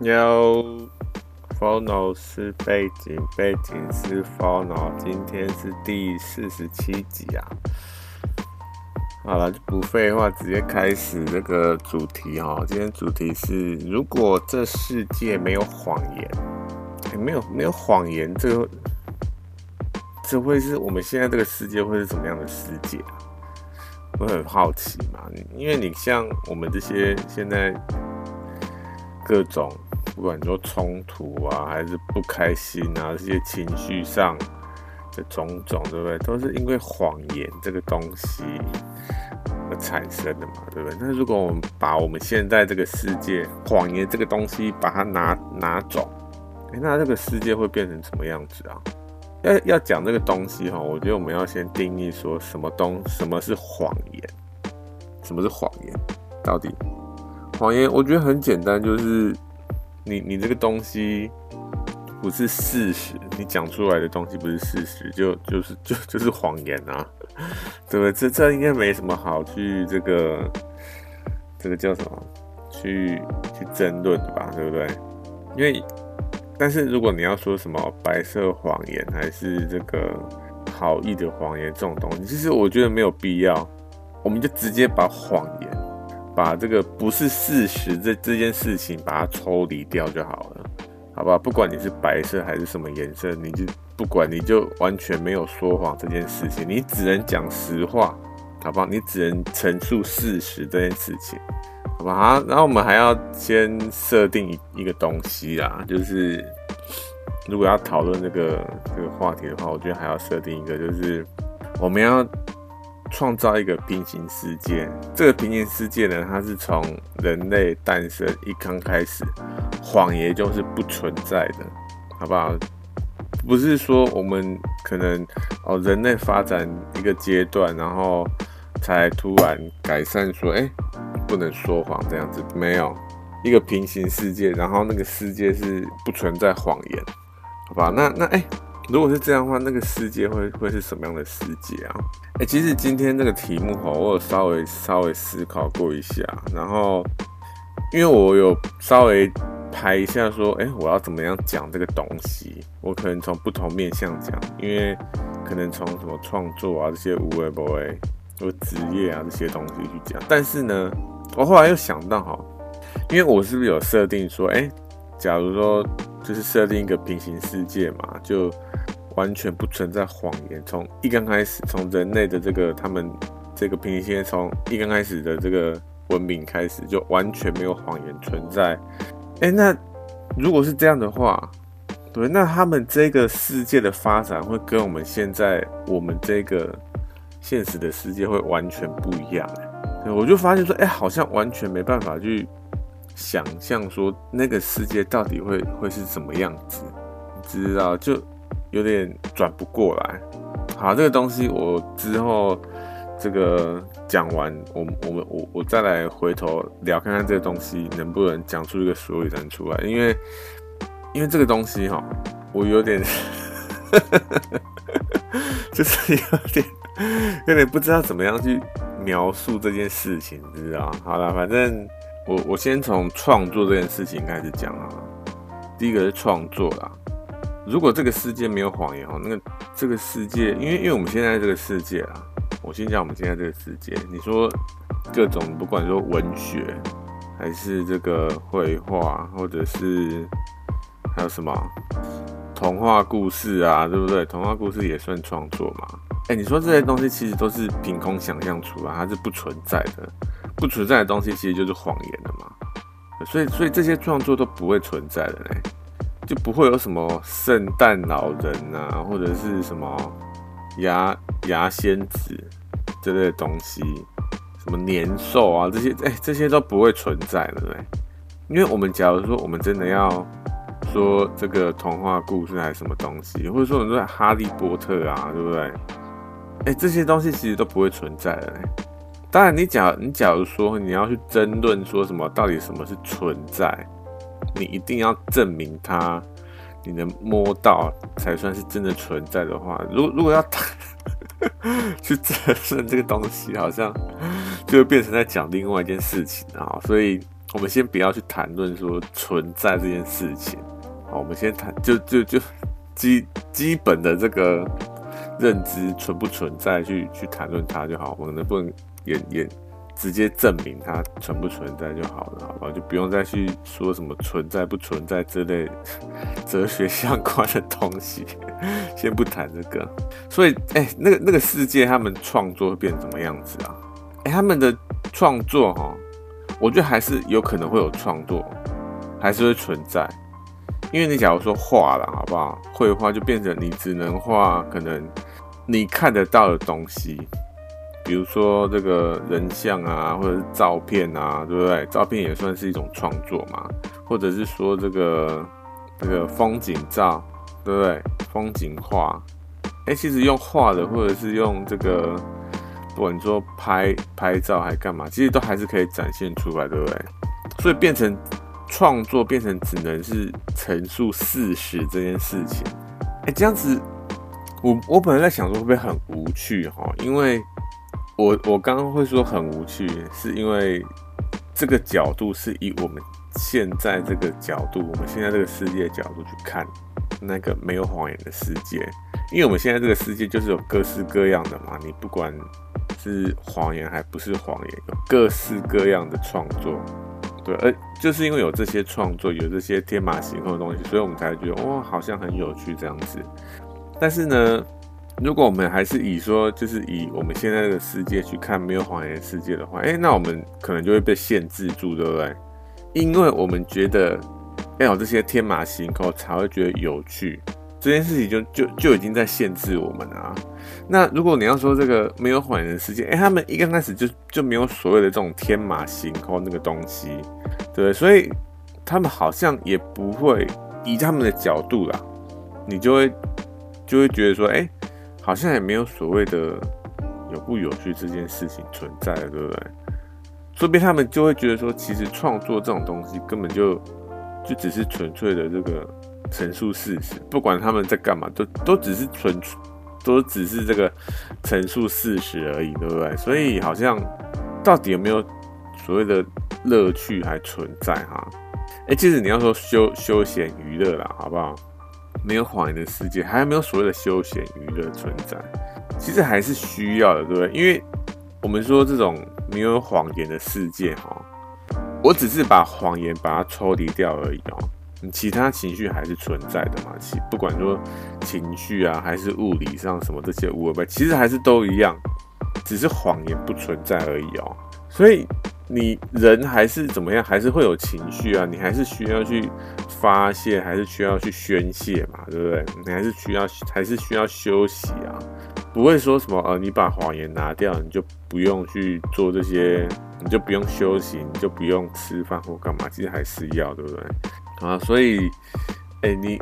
有 Phono 是背景，背景是 Phono。今天是第四十七集啊。好了，就不废话，直接开始这个主题哈。今天主题是：如果这世界没有谎言，欸、没有没有谎言，这个这会是我们现在这个世界会是什么样的世界？我很好奇嘛，因为你像我们这些现在各种。不管说冲突啊，还是不开心啊，这些情绪上的种种，对不对？都是因为谎言这个东西而产生的嘛，对不对？那如果我们把我们现在这个世界谎言这个东西把它拿拿走，欸，那这个世界会变成什么样子啊？要要讲这个东西哈，我觉得我们要先定义说什么东什么是谎言，什么是谎言？到底谎言？我觉得很简单，就是。你你这个东西不是事实，你讲出来的东西不是事实，就就是就就是谎言啊，对不对？这这应该没什么好去这个这个叫什么去去争论的吧，对不对？因为但是如果你要说什么白色谎言还是这个好意的谎言这种东西，其实我觉得没有必要，我们就直接把谎言。把这个不是事实这这件事情把它抽离掉就好了，好吧？不管你是白色还是什么颜色，你就不管你就完全没有说谎这件事情，你只能讲实话，好不好？你只能陈述事实这件事情，好不好？然后我们还要先设定一个东西啊，就是如果要讨论这个这个话题的话，我觉得还要设定一个，就是我们要。创造一个平行世界，这个平行世界呢，它是从人类诞生一刚开始，谎言就是不存在的，好不好？不是说我们可能哦，人类发展一个阶段，然后才突然改善说，哎，不能说谎这样子，没有一个平行世界，然后那个世界是不存在谎言，好吧？那那哎。如果是这样的话，那个世界会会是什么样的世界啊？哎、其实今天这个题目哈，我有稍微稍微思考过一下，然后因为我有稍微排一下说，哎、我要怎么样讲这个东西？我可能从不同面向讲，因为可能从什么创作啊这些无为不为，或职业啊这些东西去讲。但是呢，我后来又想到哈，因为我是不是有设定说，哎、假如说就是设定一个平行世界嘛，就。完全不存在谎言。从一刚开始，从人类的这个他们这个平行线，从一刚开始的这个文明开始，就完全没有谎言存在。哎，那如果是这样的话，对，那他们这个世界的发展会跟我们现在我们这个现实的世界会完全不一样。哎，我就发现说，哎，好像完全没办法去想象说那个世界到底会会是什么样子，你知道就。有点转不过来。好，这个东西我之后这个讲完，我我们我我再来回头聊看看这个东西能不能讲出一个所以然出来。因为因为这个东西哈，我有点 就是有点有点不知道怎么样去描述这件事情，知道？好了，反正我我先从创作这件事情开始讲啊。第一个是创作啦。如果这个世界没有谎言哦，那个这个世界，因为因为我们现在这个世界啊，我先讲我们现在这个世界。你说各种不管说文学，还是这个绘画，或者是还有什么童话故事啊，对不对？童话故事也算创作嘛？哎，你说这些东西其实都是凭空想象出来，它是不存在的，不存在的东西其实就是谎言的嘛。所以所以这些创作都不会存在的嘞。就不会有什么圣诞老人啊，或者是什么牙牙仙子之类的东西，什么年兽啊这些，哎、这些都不会存在的，对。因为我们假如说我们真的要说这个童话故事还是什么东西，或者说我们说哈利波特啊，对不对？哎、这些东西其实都不会存在的。当然，你假你假如说你要去争论说什么到底什么是存在。你一定要证明它，你能摸到才算是真的存在的话，如如果要去证实这个东西，好像就会变成在讲另外一件事情啊。所以我们先不要去谈论说存在这件事情，好，我们先谈就就就基基本的这个认知存不存在去去谈论它就好，我们能不能也也直接证明它存不存在就好了，好吧？就不用再去说什么存在不存在之类 哲学相关的东西，先不谈这个。所以，哎、那个那个世界他们创作会变成什么样子啊？哎、他们的创作哈。我觉得还是有可能会有创作，还是会存在，因为你假如说画了，好不好？绘画就变成你只能画可能你看得到的东西，比如说这个人像啊，或者是照片啊，对不对？照片也算是一种创作嘛，或者是说这个这个风景照，对不对？风景画，哎，其实用画的，或者是用这个。不管说拍拍照还干嘛，其实都还是可以展现出来，对不对？所以变成创作，变成只能是陈述事实这件事情。哎，这样子，我我本来在想说会不会很无趣哈？因为我我刚刚会说很无趣，是因为这个角度是以我们现在这个角度，我们现在这个世界角度去看那个没有谎言的世界，因为我们现在这个世界就是有各式各样的嘛，你不管。是谎言还不是谎言？有各式各样的创作，对，而就是因为有这些创作，有这些天马行空的东西，所以我们才觉得哇，好像很有趣这样子。但是呢，如果我们还是以说，就是以我们现在这个世界去看没有谎言的世界的话，哎，那我们可能就会被限制住，对不对？因为我们觉得要有这些天马行空才会觉得有趣。这件事情就就就已经在限制我们了啊。那如果你要说这个没有谎言的世界，哎，他们一刚开始就就没有所谓的这种天马行空那个东西，对，所以他们好像也不会以他们的角度啦，你就会就会觉得说，哎，好像也没有所谓的有不有趣这件事情存在，对不对？说不定他们就会觉得说，其实创作这种东西根本就就只是纯粹的这个。陈述事实，不管他们在干嘛，都都只是纯，都只是这个陈述事实而已，对不对？所以好像到底有没有所谓的乐趣还存在哈？哎、欸，其实你要说休休闲娱乐啦，好不好？没有谎言的世界，还有没有所谓的休闲娱乐存在？其实还是需要的，对不对？因为我们说这种没有谎言的世界哈，我只是把谎言把它抽离掉而已哦。你其他情绪还是存在的嘛？其不管说情绪啊，还是物理上什么这些无为，其实还是都一样，只是谎言不存在而已哦。所以你人还是怎么样，还是会有情绪啊，你还是需要去发泄，还是需要去宣泄嘛，对不对？你还是需要，还是需要休息啊，不会说什么呃，你把谎言拿掉，你就不用去做这些，你就不用休息，你就不用吃饭或干嘛，其实还是要，对不对？啊，所以，哎、你，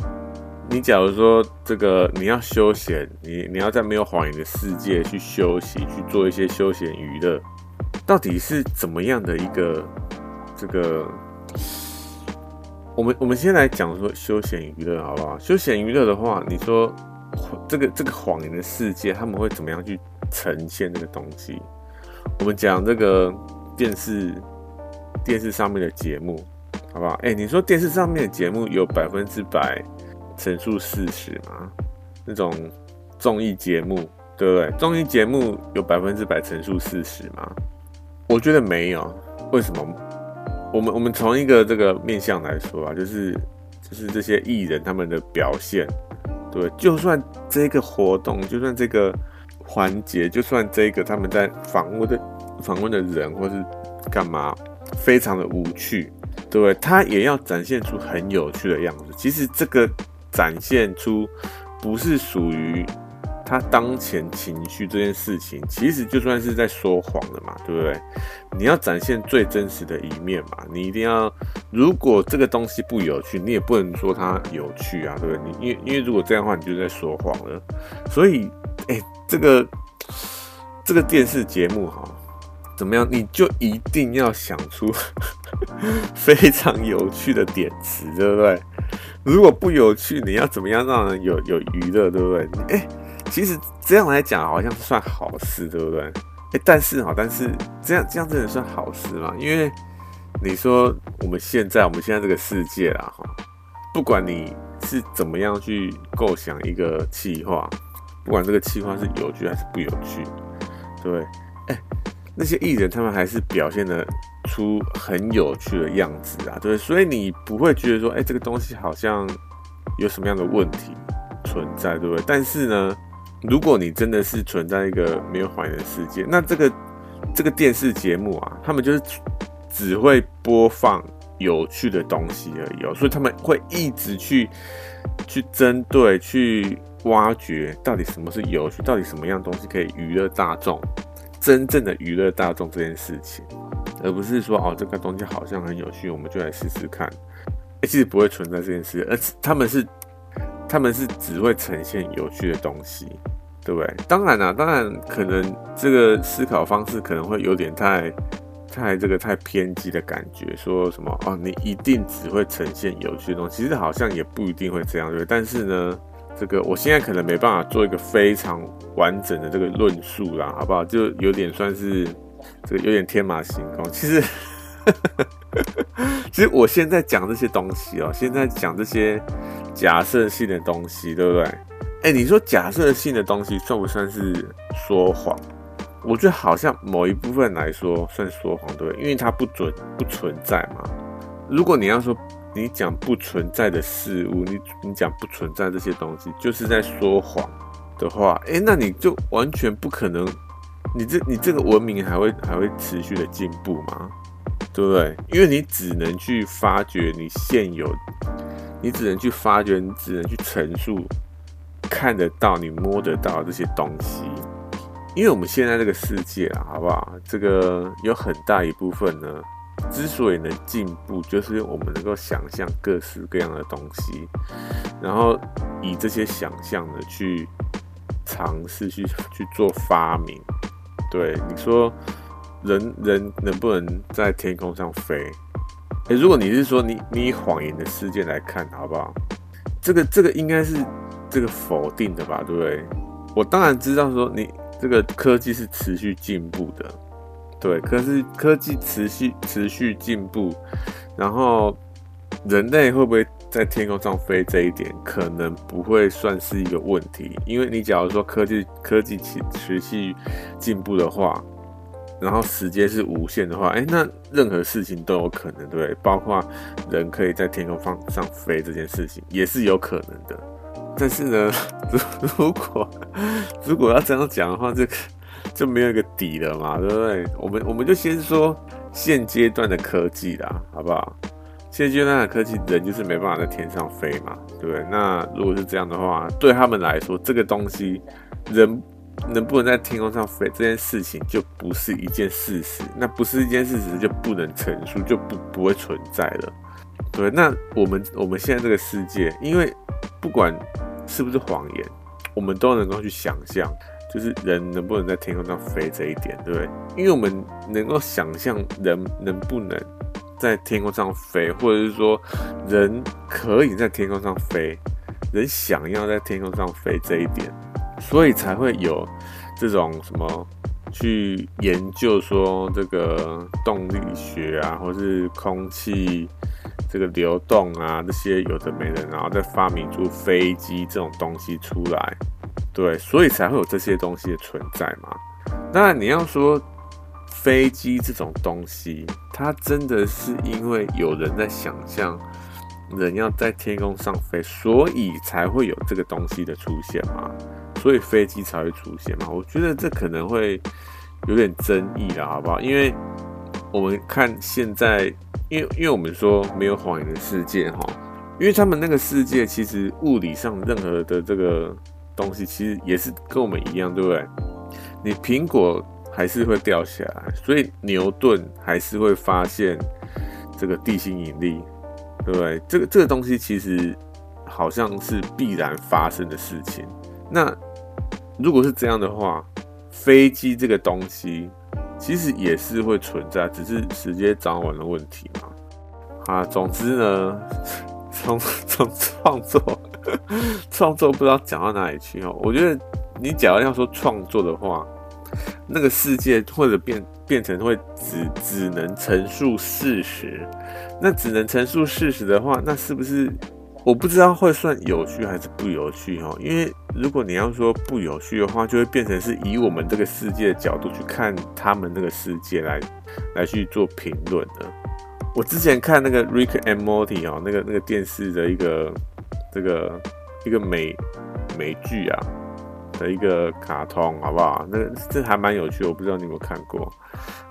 你假如说这个你要休闲，你你要在没有谎言的世界去休息，去做一些休闲娱乐，到底是怎么样的一个这个？我们我们先来讲说休闲娱乐好不好？休闲娱乐的话，你说这个这个谎言的世界，他们会怎么样去呈现这个东西？我们讲这个电视电视上面的节目。好不好？哎、你说电视上面的节目有百分之百陈述事实吗？那种综艺节目，对不对？综艺节目有百分之百陈述事实吗？我觉得没有。为什么？我们我们从一个这个面向来说啊，就是就是这些艺人他们的表现，对，就算这个活动，就算这个环节，就算这个他们在访问的访问的人或是干嘛，非常的无趣。对，他也要展现出很有趣的样子。其实这个展现出不是属于他当前情绪这件事情，其实就算是在说谎了嘛，对不对？你要展现最真实的一面嘛，你一定要。如果这个东西不有趣，你也不能说它有趣啊，对不对？你因为因为如果这样的话，你就在说谎了。所以，哎，这个这个电视节目哈。怎么样？你就一定要想出 非常有趣的点词，对不对？如果不有趣，你要怎么样让人有有娱乐，对不对？哎，其实这样来讲好像算好事，对不对？哎，但是哈，但是这样这样真的算好事吗？因为你说我们现在我们现在这个世界啦，哈，不管你是怎么样去构想一个企划，不管这个企划是有趣还是不有趣，对不对？哎，那些艺人他们还是表现得出很有趣的样子啊，对，所以你不会觉得说，哎，这个东西好像有什么样的问题存在，对不对？但是呢，如果你真的是存在一个没有谎言的世界，那这个这个电视节目啊，他们就是只会播放有趣的东西而已哦，所以他们会一直去去针对、去挖掘，到底什么是有趣，到底什么样东西可以娱乐大众，真正的娱乐大众这件事情，而不是说哦，这个东西好像很有趣，我们就来试试看。其实不会存在这件事，而他们是他们是只会呈现有趣的东西。对不对？当然啦、当然可能这个思考方式可能会有点太、太这个太偏激的感觉，说什么哦，你一定只会呈现有趣的东西，其实好像也不一定会这样，对不对？但是呢，这个我现在可能没办法做一个非常完整的这个论述啦，好不好？就有点算是这个有点天马行空。其实，其实我现在讲这些东西哦，现在讲这些假设性的东西，对不对？哎，你说假设性的东西算不算是说谎？我觉得好像某一部分来说算说谎，对不对？因为它不准不存在嘛。如果你要说你讲不存在的事物，你你讲不存在这些东西，就是在说谎的话，哎，那你就完全不可能，你这你这个文明还会还会持续的进步吗？对不对？因为你只能去发掘你现有，你只能去发掘，你只能去陈述。看得到、你摸得到这些东西，因为我们现在这个世界啊，好不好？这个有很大一部分呢，之所以能进步，就是我们能够想象各式各样的东西，然后以这些想象呢去尝试去去做发明。对，你说人人能不能在天空上飞？欸，如果你是说你你以谎言的世界来看，好不好？这个这个应该是。这个否定的吧，对不对？我当然知道说你这个科技是持续进步的，对。可是科技持续持续进步，然后人类会不会在天空上飞？这一点可能不会算是一个问题，因为你假如说科技科技持持续进步的话，然后时间是无限的话，哎，那任何事情都有可能，对不对？包括人可以在天空上上飞这件事情也是有可能的。但是呢，如 如果如果要这样讲的话，这个就没有一个底了嘛，对不对？我们我们就先说现阶段的科技啦，好不好？现阶段的科技，人就是没办法在天上飞嘛，对不对？那如果是这样的话，对他们来说，这个东西人能不能在天空上飞这件事情，就不是一件事实。那不是一件事实，就不能陈述，就不不会存在了。对，那我们我们现在这个世界，因为不管是不是谎言，我们都能够去想象，就是人能不能在天空上飞这一点，对不对？因为我们能够想象人能不能在天空上飞，或者是说人可以在天空上飞，人想要在天空上飞这一点，所以才会有这种什么去研究说这个动力学啊，或是空气。这个流动啊，这些有的没的，然后再发明出飞机这种东西出来，对，所以才会有这些东西的存在嘛。那，你要说飞机这种东西，它真的是因为有人在想象人要在天空上飞，所以才会有这个东西的出现吗，所以飞机才会出现嘛。我觉得这可能会有点争议了，好不好？因为我们看现在。因为，因为我们说没有谎言的世界哈，因为他们那个世界其实物理上任何的这个东西，其实也是跟我们一样，对不对？你苹果还是会掉下来，所以牛顿还是会发现这个地心引力，对不对？这个这个东西其实好像是必然发生的事情。那如果是这样的话，飞机这个东西。其实也是会存在，只是时间早晚的问题嘛。啊，总之呢，从从创作创作不知道讲到哪里去哦。我觉得你假如要说创作的话，那个世界或者变变成会只只能陈述事实。那只能陈述事实的话，那是不是我不知道会算有趣还是不有趣哦？因为如果你要说不有趣的话，就会变成是以我们这个世界的角度去看他们那个世界来来去做评论的。我之前看那个 Rick and Morty 哦，那个那个电视的一个这个一个美美剧啊。的一个卡通，好不好？那个这还蛮有趣，我不知道你有没有看过。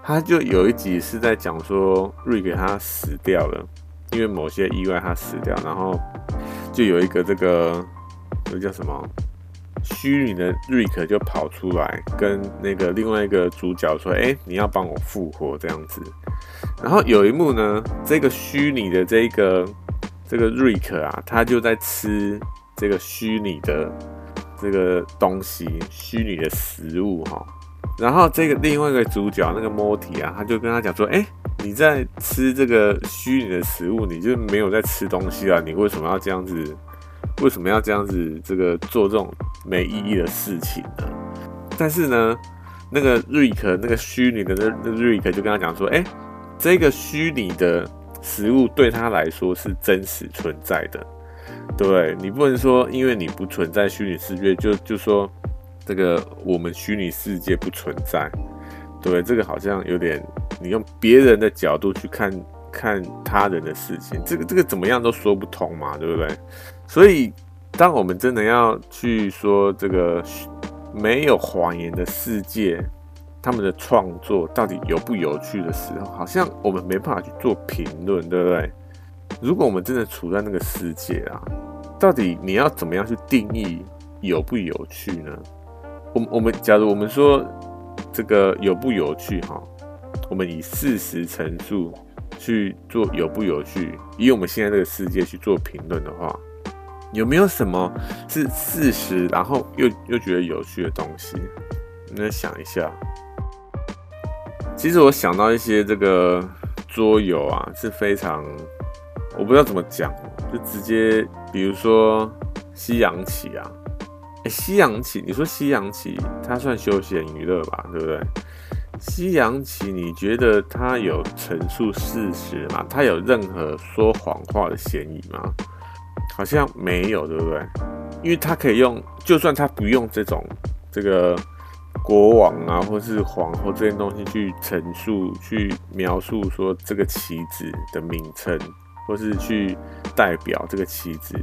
他就有一集是在讲说，瑞克他死掉了，因为某些意外他死掉，然后就有一个这个那叫什么虚拟的瑞克就跑出来，跟那个另外一个主角说：“哎，你要帮我复活这样子。”然后有一幕呢，这个虚拟的这个这个瑞克啊，他就在吃这个虚拟的。这个东西虚拟的食物哈，然后这个另外一个主角那个莫提啊，他就跟他讲说：“哎，你在吃这个虚拟的食物，你就没有在吃东西啊？你为什么要这样子？为什么要这样子？这个做这种没意义的事情呢？”但是呢，那个瑞克那个虚拟的那那瑞克就跟他讲说：“哎，这个虚拟的食物对他来说是真实存在的。”对，你不能说，因为你不存在虚拟世界，就就说这个我们虚拟世界不存在。对，这个好像有点，你用别人的角度去看看他人的事情，这个这个怎么样都说不通嘛，对不对？所以，当我们真的要去说这个没有谎言的世界，他们的创作到底有不有趣的时候，好像我们没办法去做评论，对不对？如果我们真的处在那个世界啊，到底你要怎么样去定义有不有趣呢？我我们假如我们说这个有不有趣哈，我们以事实陈述去做有不有趣，以我们现在这个世界去做评论的话，有没有什么是事实，然后又又觉得有趣的东西？你想一下。其实我想到一些这个桌游啊，是非常。我不知道怎么讲，就直接比如说西洋棋啊，西洋棋，你说西洋棋它算休闲娱乐吧，对不对？西洋棋你觉得它有陈述事实吗？它有任何说谎话的嫌疑吗？好像没有，对不对？因为它可以用，就算它不用这种这个国王啊，或是皇后这些东西去陈述、去描述说这个棋子的名称。或是去代表这个棋子，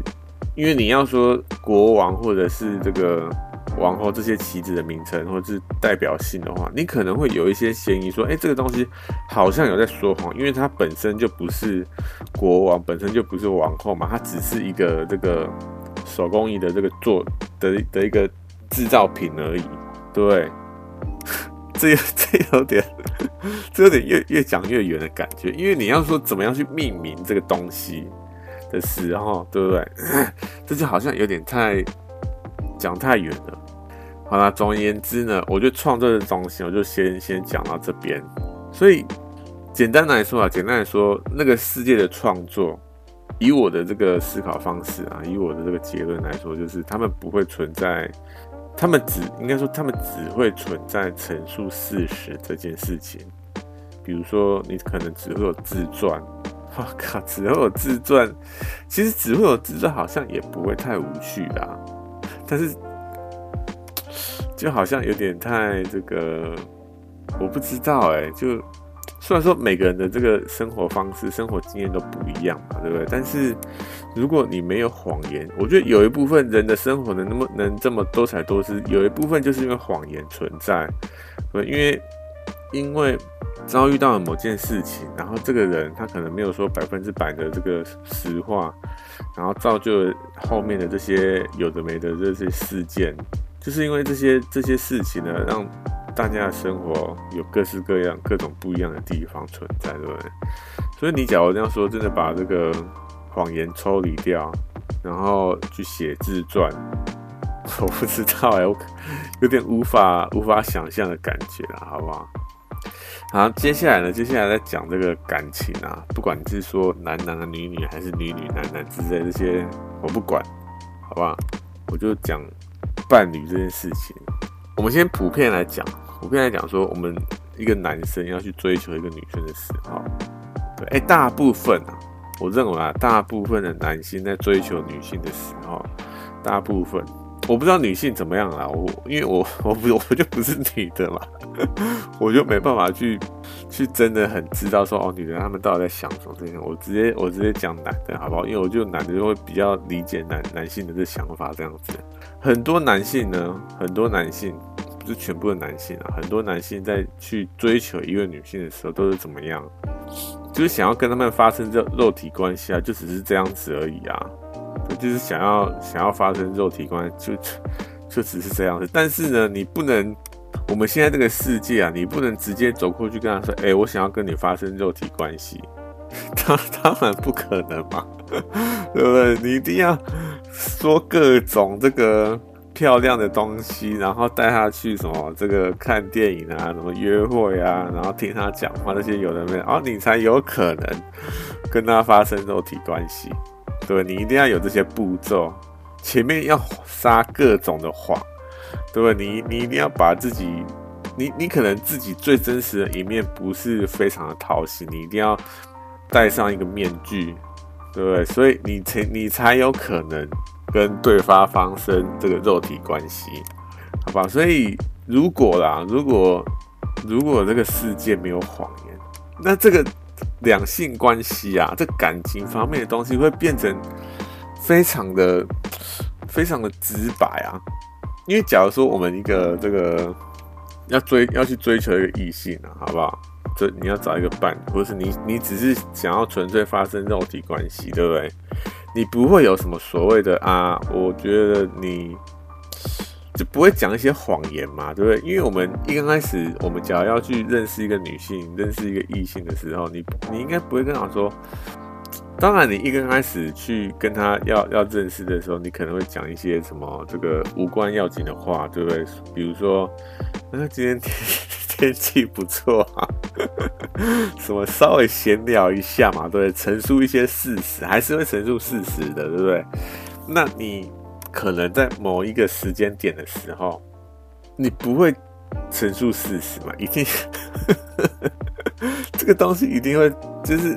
因为你要说国王或者是这个王后这些棋子的名称，或者是代表性的话，你可能会有一些嫌疑，说，哎，这个东西好像有在说谎，因为它本身就不是国王，本身就不是王后嘛，它只是一个这个手工艺的这个做的的一个制造品而已，对。这这有点，这有点越越讲越远的感觉，因为你要说怎么样去命名这个东西的时候，对不对？这就好像有点太讲太远了。好啦，总而言之呢，我觉得创作的东西，我就先先讲到这边。所以简单来说啊，简单来说，那个世界的创作，以我的这个思考方式啊，以我的这个结论来说，就是他们不会存在。他们只应该说，他们只会存在陈述事实这件事情。比如说，你可能只会有自传，我靠，只会有自传。其实只会有自传，好像也不会太无趣啦。但是，就好像有点太这个，我不知道哎、就。虽然说每个人的这个生活方式、生活经验都不一样嘛，对不对？但是如果你没有谎言，我觉得有一部分人的生活能那么能这么多彩多姿，有一部分就是因为谎言存在。对，因为因为遭遇到了某件事情，然后这个人他可能没有说百分之百的这个实话，然后造就后面的这些有的没的这些事件，就是因为这些这些事情呢，让。大家的生活有各式各样、各种不一样的地方存在，对不对？所以你假如这样说，真的把这个谎言抽离掉，然后去写自传，我不知道哎、我有点无法无法想象的感觉了，好不好？好，接下来呢，接下来再讲这个感情啊，不管你是说男男的女女，还是女女男男之类这些，我不管，好不好？我就讲伴侣这件事情。我们先普遍来讲。普遍来讲说，我们一个男生要去追求一个女生的时候，对，哎，大部分啊，我认为啊，大部分的男性在追求女性的时候，大部分。我不知道女性怎么样啦，我因为我 我不我就不是女的嘛，我就没办法去去真的很知道说哦，女人他们到底在想什么这些，我直接我直接讲男的好不好？因为我就男的就会比较理解男男性的这想法这样子。很多男性呢，很多男性不是全部的男性啊，很多男性在去追求一个女性的时候都是怎么样？就是想要跟他们发生这肉体关系啊，就只是这样子而已啊。就是想要想要发生肉体关系，就就只是这样子。但是呢，你不能，我们现在这个世界啊，你不能直接走过去跟他说：“哎，我想要跟你发生肉体关系。”当 当然不可能嘛，对不对？你一定要说各种这个漂亮的东西，然后带他去什么这个看电影啊，什么约会啊，然后听他讲话那些有的没的，然后你才有可能跟他发生肉体关系。对，你一定要有这些步骤，前面要撒各种的谎，对不对？你你一定要把自己，你你可能自己最真实的一面不是非常的讨喜，你一定要戴上一个面具，对不对？所以你才你才有可能跟对方发生这个肉体关系，好吧？所以如果啦，如果如果这个世界没有谎言，那这个。两性关系啊，这感情方面的东西会变成非常的、非常的直白啊。因为假如说我们一个这个要追要去追求一个异性啊，好不好？这你要找一个伴，或是你你只是想要纯粹发生肉体关系，对不对？你不会有什么所谓的啊，我觉得你。就不会讲一些谎言嘛，对不对？因为我们一刚开始，我们假如要去认识一个女性、认识一个异性的时候，你你应该不会跟她说。当然，你一刚开始去跟她要要认识的时候，你可能会讲一些什么这个无关要紧的话，对不对？比如说，那今天天 天气不错啊，什么稍微闲聊一下嘛，对不对？陈述一些事实，还是会陈述事实的，对不对？那你。可能在某一个时间点的时候，你不会陈述事实嘛？一定，这个东西一定会就是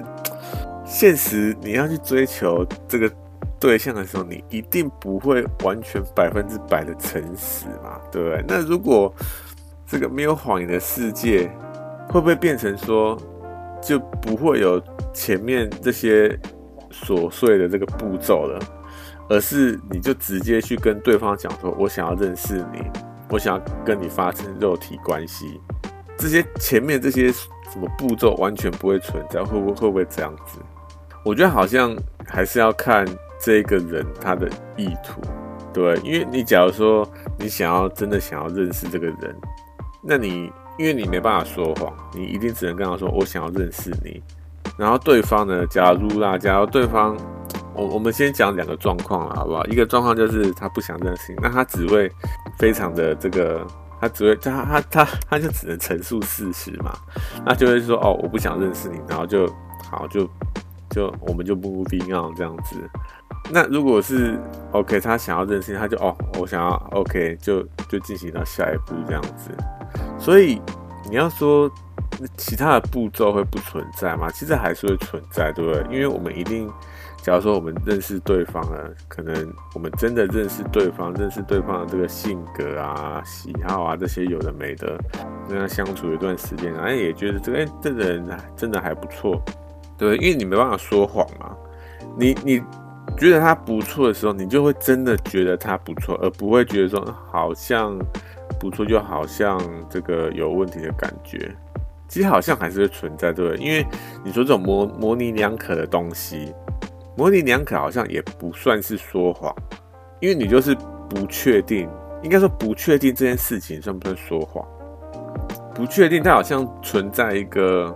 现实。你要去追求这个对象的时候，你一定不会完全百分之百的诚实嘛？对不对？那如果这个没有谎言的世界，会不会变成说就不会有前面这些琐碎的这个步骤了？而是你就直接去跟对方讲说，我想要认识你，我想要跟你发生肉体关系，这些前面这些什么步骤完全不会存在，会不会会不会这样子？我觉得好像还是要看这个人他的意图，对，因为你假如说你想要真的想要认识这个人，那你因为你没办法说谎，你一定只能跟他说我想要认识你，然后对方呢，假如啦，假如对方。我我们先讲两个状况了，好不好？一个状况就是他不想认识，那他只会非常的这个，他只会他他他他就只能陈述事实嘛，那就会说哦，我不想认识你，然后就好就就我们就 moving on 这样子。那如果是 OK，他想要认识，他就哦，我想要 OK，就就进行到下一步这样子。所以你要说其他的步骤会不存在吗？其实还是会存在，对不对？因为我们一定。假如说我们认识对方了，可能我们真的认识对方，认识对方的这个性格啊、喜好啊这些有的没的，跟他相处一段时间，哎，也觉得这个哎，这个人真的还不错，对，因为你没办法说谎嘛，你你觉得他不错的时候，你就会真的觉得他不错，而不会觉得说好像不错，就好像这个有问题的感觉，其实好像还是会存在，对不对？因为你说这种模模棱两可的东西。模棱两可好像也不算是说谎，因为你就是不确定，应该说不确定这件事情算不算说谎？不确定，它好像存在一个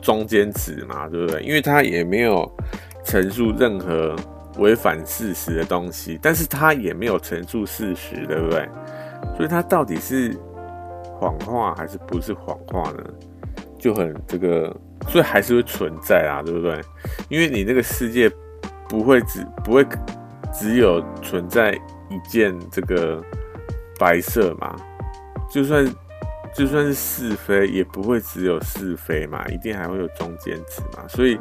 中间值嘛，对不对？因为它也没有陈述任何违反事实的东西，但是它也没有陈述事实，对不对？所以它到底是谎话还是不是谎话呢？就很这个，所以还是会存在啊，对不对？因为你那个世界。不会只不会只有存在一件这个白色嘛？就算就算是是非，也不会只有是非嘛，一定还会有中间值嘛。所以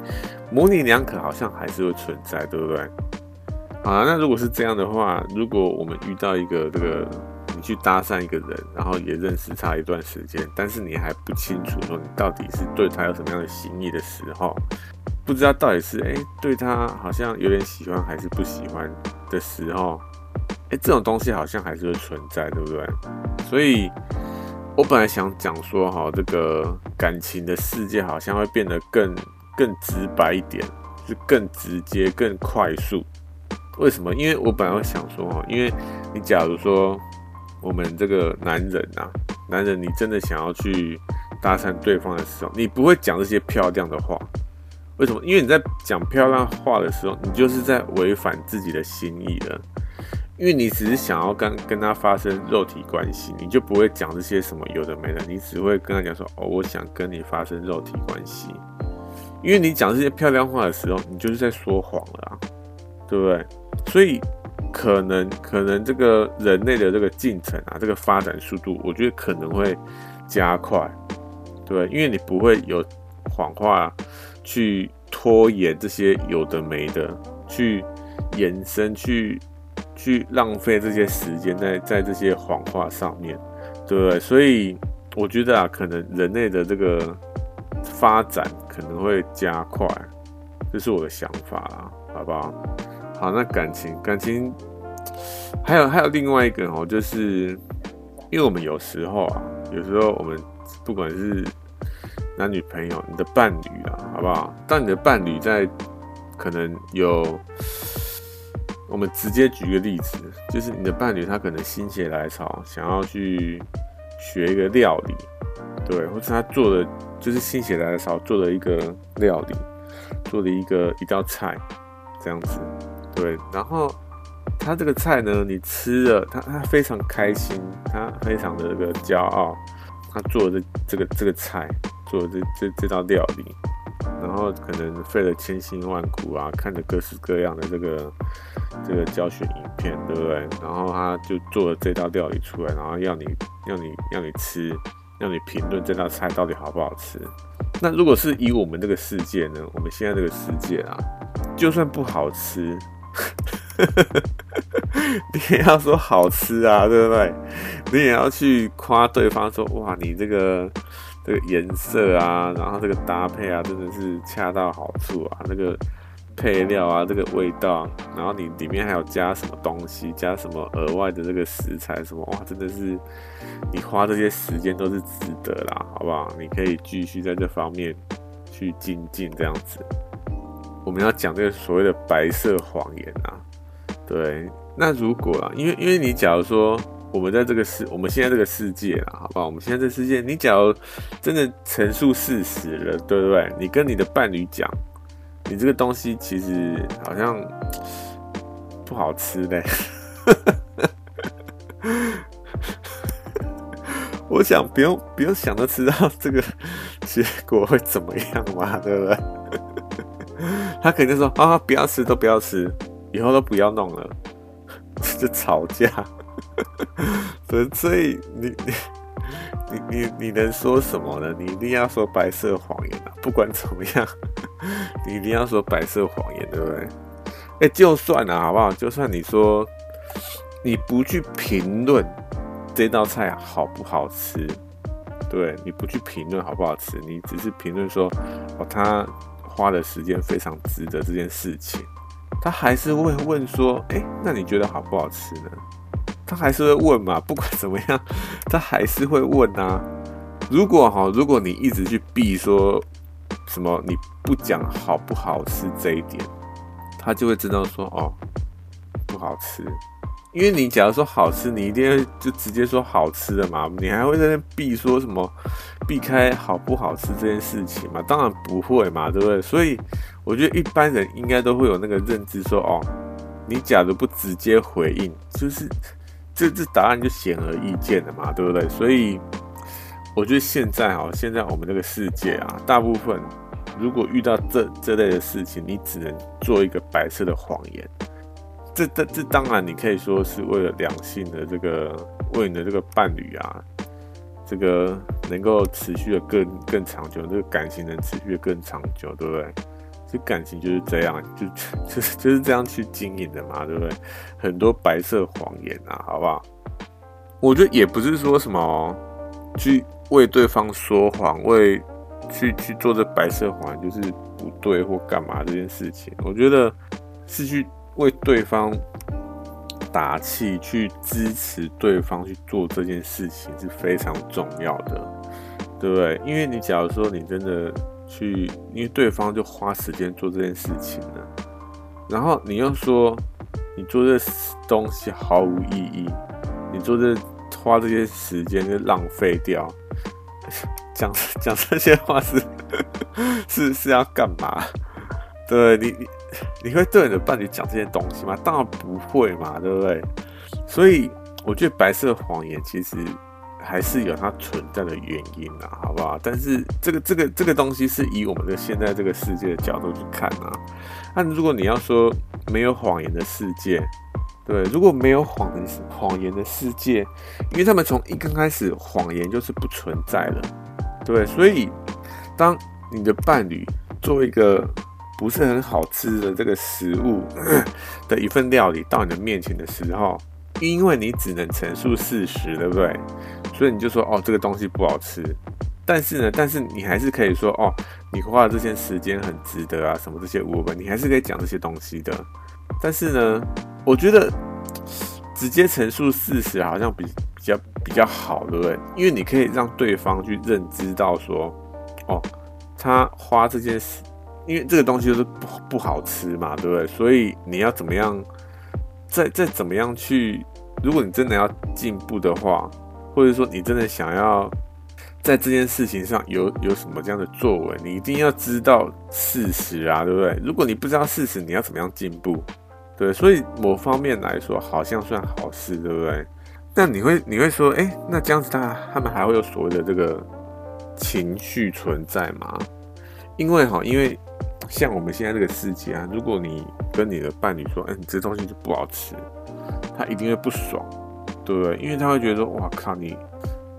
模棱两可好像还是会存在，对不对？啊，那如果是这样的话，如果我们遇到一个这个，你去搭讪一个人，然后也认识他一段时间，但是你还不清楚说你到底是对他有什么样的心意的时候，不知道到底是哎对他好像有点喜欢还是不喜欢的时候，哎这种东西好像还是会存在，对不对？所以我本来想讲说哈，这个感情的世界好像会变得更更直白一点，是更直接、更快速。为什么？因为我本来会想说哈，因为你假如说我们这个男人啊，男人你真的想要去搭讪对方的时候，你不会讲这些漂亮的话。为什么？因为你在讲漂亮话的时候，你就是在违反自己的心意了。因为你只是想要跟跟他发生肉体关系，你就不会讲这些什么有的没的，你只会跟他讲说哦，我想跟你发生肉体关系。因为你讲这些漂亮话的时候，你就是在说谎了啊。对不对？所以可能可能这个人类的这个进程啊，这个发展速度，我觉得可能会加快，对，因为你不会有谎话去拖延这些有的没的，去延伸，去去浪费这些时间在在这些谎话上面，对不对？所以我觉得啊，可能人类的这个发展可能会加快，这是我的想法啦，好不好？好，那感情感情还有还有另外一个哦，就是因为我们有时候啊，有时候我们不管是男女朋友，你的伴侣啊，好不好？当你的伴侣在可能有，我们直接举个例子，就是你的伴侣他可能心血来潮想要去学一个料理，对，或者他做的就是心血来潮做了一个料理，做了一个一道菜这样子。对，然后他这个菜呢，你吃了，他他非常开心，他非常的这个骄傲，他做的这个这个菜，做这这这道料理，然后可能费了千辛万苦啊，看着各式各样的这个这个教学影片，对不对？然后他就做了这道料理出来，然后要你要你要你吃，要你评论这道菜到底好不好吃。那如果是以我们这个世界呢，我们现在这个世界啊，就算不好吃。你也要说好吃啊，对不对？你也要去夸对方说，哇，你这个这个颜色啊，然后这个搭配啊，真的是恰到好处啊。那个配料啊，这个味道，然后你里面还有加什么东西，加什么额外的这个食材什么，哇，真的是你花这些时间都是值得啦，好不好？你可以继续在这方面去精进，这样子。我们要讲这个所谓的白色谎言啊，对，那如果啊，因为因为你假如说我们在这个世，我们现在这个世界啊，好不好？我们现在这世界，你假如真的陈述事实了，对不对？你跟你的伴侣讲，你这个东西其实好像不好吃嘞，我想不用不用想都知道这个结果会怎么样嘛，对不对？他肯定说啊，不要吃，都不要吃，以后都不要弄了，就吵架。所以你 你你你你能说什么呢？你一定要说白色谎言啊！不管怎么样，你一定要说白色谎言，对不对？哎，就算了，好不好？就算你说你不去评论这道菜好不好吃，对，你不去评论好不好吃，你只是评论说哦，他。花的时间非常值得这件事情，他还是会问说：“哎，那你觉得好不好吃呢？”他还是会问嘛，不管怎么样，他还是会问啊。如果哈，如果你一直去避说什么，你不讲好不好吃这一点，他就会知道说：“哦，不好吃。”因为你假如说好吃，你一定会就直接说好吃的嘛，你还会在那避说什么避开好不好吃这件事情嘛？当然不会嘛，对不对？所以我觉得一般人应该都会有那个认知说，哦，你假如不直接回应，就是这这答案就显而易见了嘛，对不对？所以我觉得现在哦，现在我们这个世界啊，大部分如果遇到这这类的事情，你只能做一个白色的谎言。这这这当然，你可以说是为了两性的这个，为你的这个伴侣啊，这个能够持续的更更长久，这个感情能持续的更长久，对不对？这感情就是这样，就 就是就是这样去经营的嘛，对不对？很多白色谎言啊，好不好？我觉得也不是说什么去为对方说谎，为去去做这白色谎言就是不对或干嘛这件事情，我觉得是去为对方。打气去支持对方去做这件事情是非常重要的，对不对？因为你假如说你真的去，因为对方就花时间做这件事情了，然后你又说你做这东西毫无意义，你做这花这些时间就浪费掉，讲讲这些话是 是是要干嘛？对你你。你会对你的伴侣讲这些东西吗？当然不会嘛，对不对？所以我觉得白色谎言其实还是有它存在的原因啊，好不好？但是这个这个这个东西是以我们的现在这个世界的角度去看啊。那如果你要说没有谎言的世界，对，如果没有谎言谎言的世界，因为他们从一刚开始谎言就是不存在了，对。所以当你的伴侣做一个。不是很好吃的这个食物 的一份料理到你的面前的时候，因为你只能陈述事实，对不对？所以你就说哦，这个东西不好吃。但是呢，但是你还是可以说哦，你花了这些时间很值得啊，什么这些物品，你还是可以讲这些东西的。但是呢，我觉得直接陈述事实好像比比较比较好，对不对？因为你可以让对方去认知到说，哦，他花这件事。因为这个东西就是不不好吃嘛，对不对？所以你要怎么样，再再怎么样去，如果你真的要进步的话，或者说你真的想要在这件事情上有有什么这样的作为，你一定要知道事实啊，对不对？如果你不知道事实，你要怎么样进步？对，所以某方面来说，好像算好事，对不对？那你会你会说，哎，那这样子他他们还会有所谓的这个情绪存在吗？因为哈，因为。像我们现在这个世界啊，如果你跟你的伴侣说，哎、你这东西就不好吃，他一定会不爽，对不对？因为他会觉得说，哇靠，你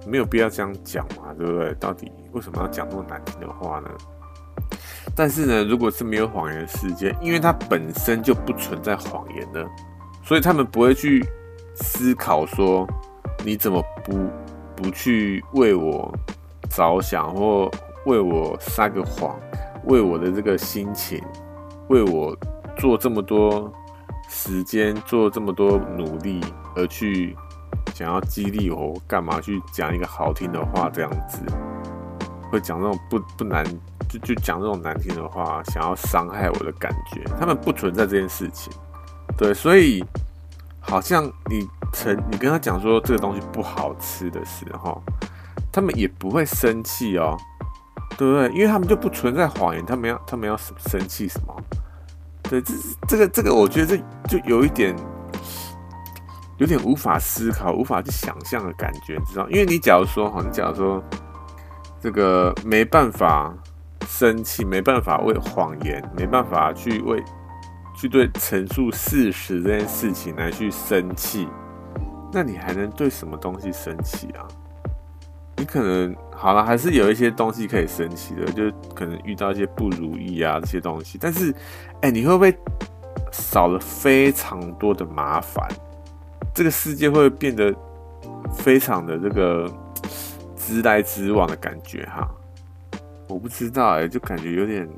没有必要这样讲嘛，对不对？到底为什么要讲那么难听的话呢？但是呢，如果是没有谎言的世界，因为它本身就不存在谎言的，所以他们不会去思考说，你怎么不不去为我着想，或为我撒个谎。为我的这个心情，为我做这么多时间，做这么多努力而去想要激励我，干嘛去讲一个好听的话这样子，会讲这种不不难，就就讲这种难听的话，想要伤害我的感觉，他们不存在这件事情，对，所以好像你曾你跟他讲说这个东西不好吃的时候，他们也不会生气哦。对不对？因为他们就不存在谎言，他们要他们要生气什么？对，这这个这个，我觉得这就有一点有点无法思考、无法去想象的感觉，你知道？因为你假如说哈，你假如说这个没办法生气，没办法为谎言，没办法去为去对陈述事实这件事情来去生气，那你还能对什么东西生气啊？你可能好了，还是有一些东西可以生气的，就可能遇到一些不如意啊这些东西。但是，哎、你会不会少了非常多的麻烦？这个世界会变得非常的这个 直来直往的感觉哈？我不知道哎、就感觉有点，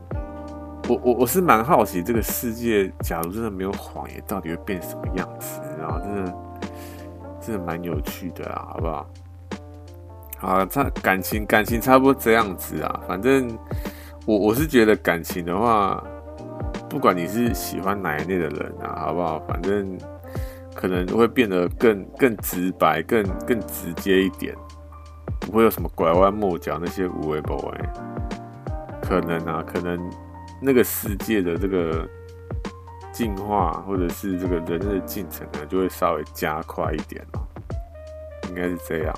我我我是蛮好奇，这个世界假如真的没有谎言，到底会变什么样子？然后真的真的蛮有趣的啊，好不好？好，差感情感情差不多这样子啊。反正我我是觉得感情的话，不管你是喜欢哪一类的人啊，好不好？反正可能会变得更更直白，更更直接一点，不会有什么拐弯抹角那些有的没的。可能啊，可能那个世界的这个进化，或者是这个人类的进程呢，就会稍微加快一点哦。应该是这样。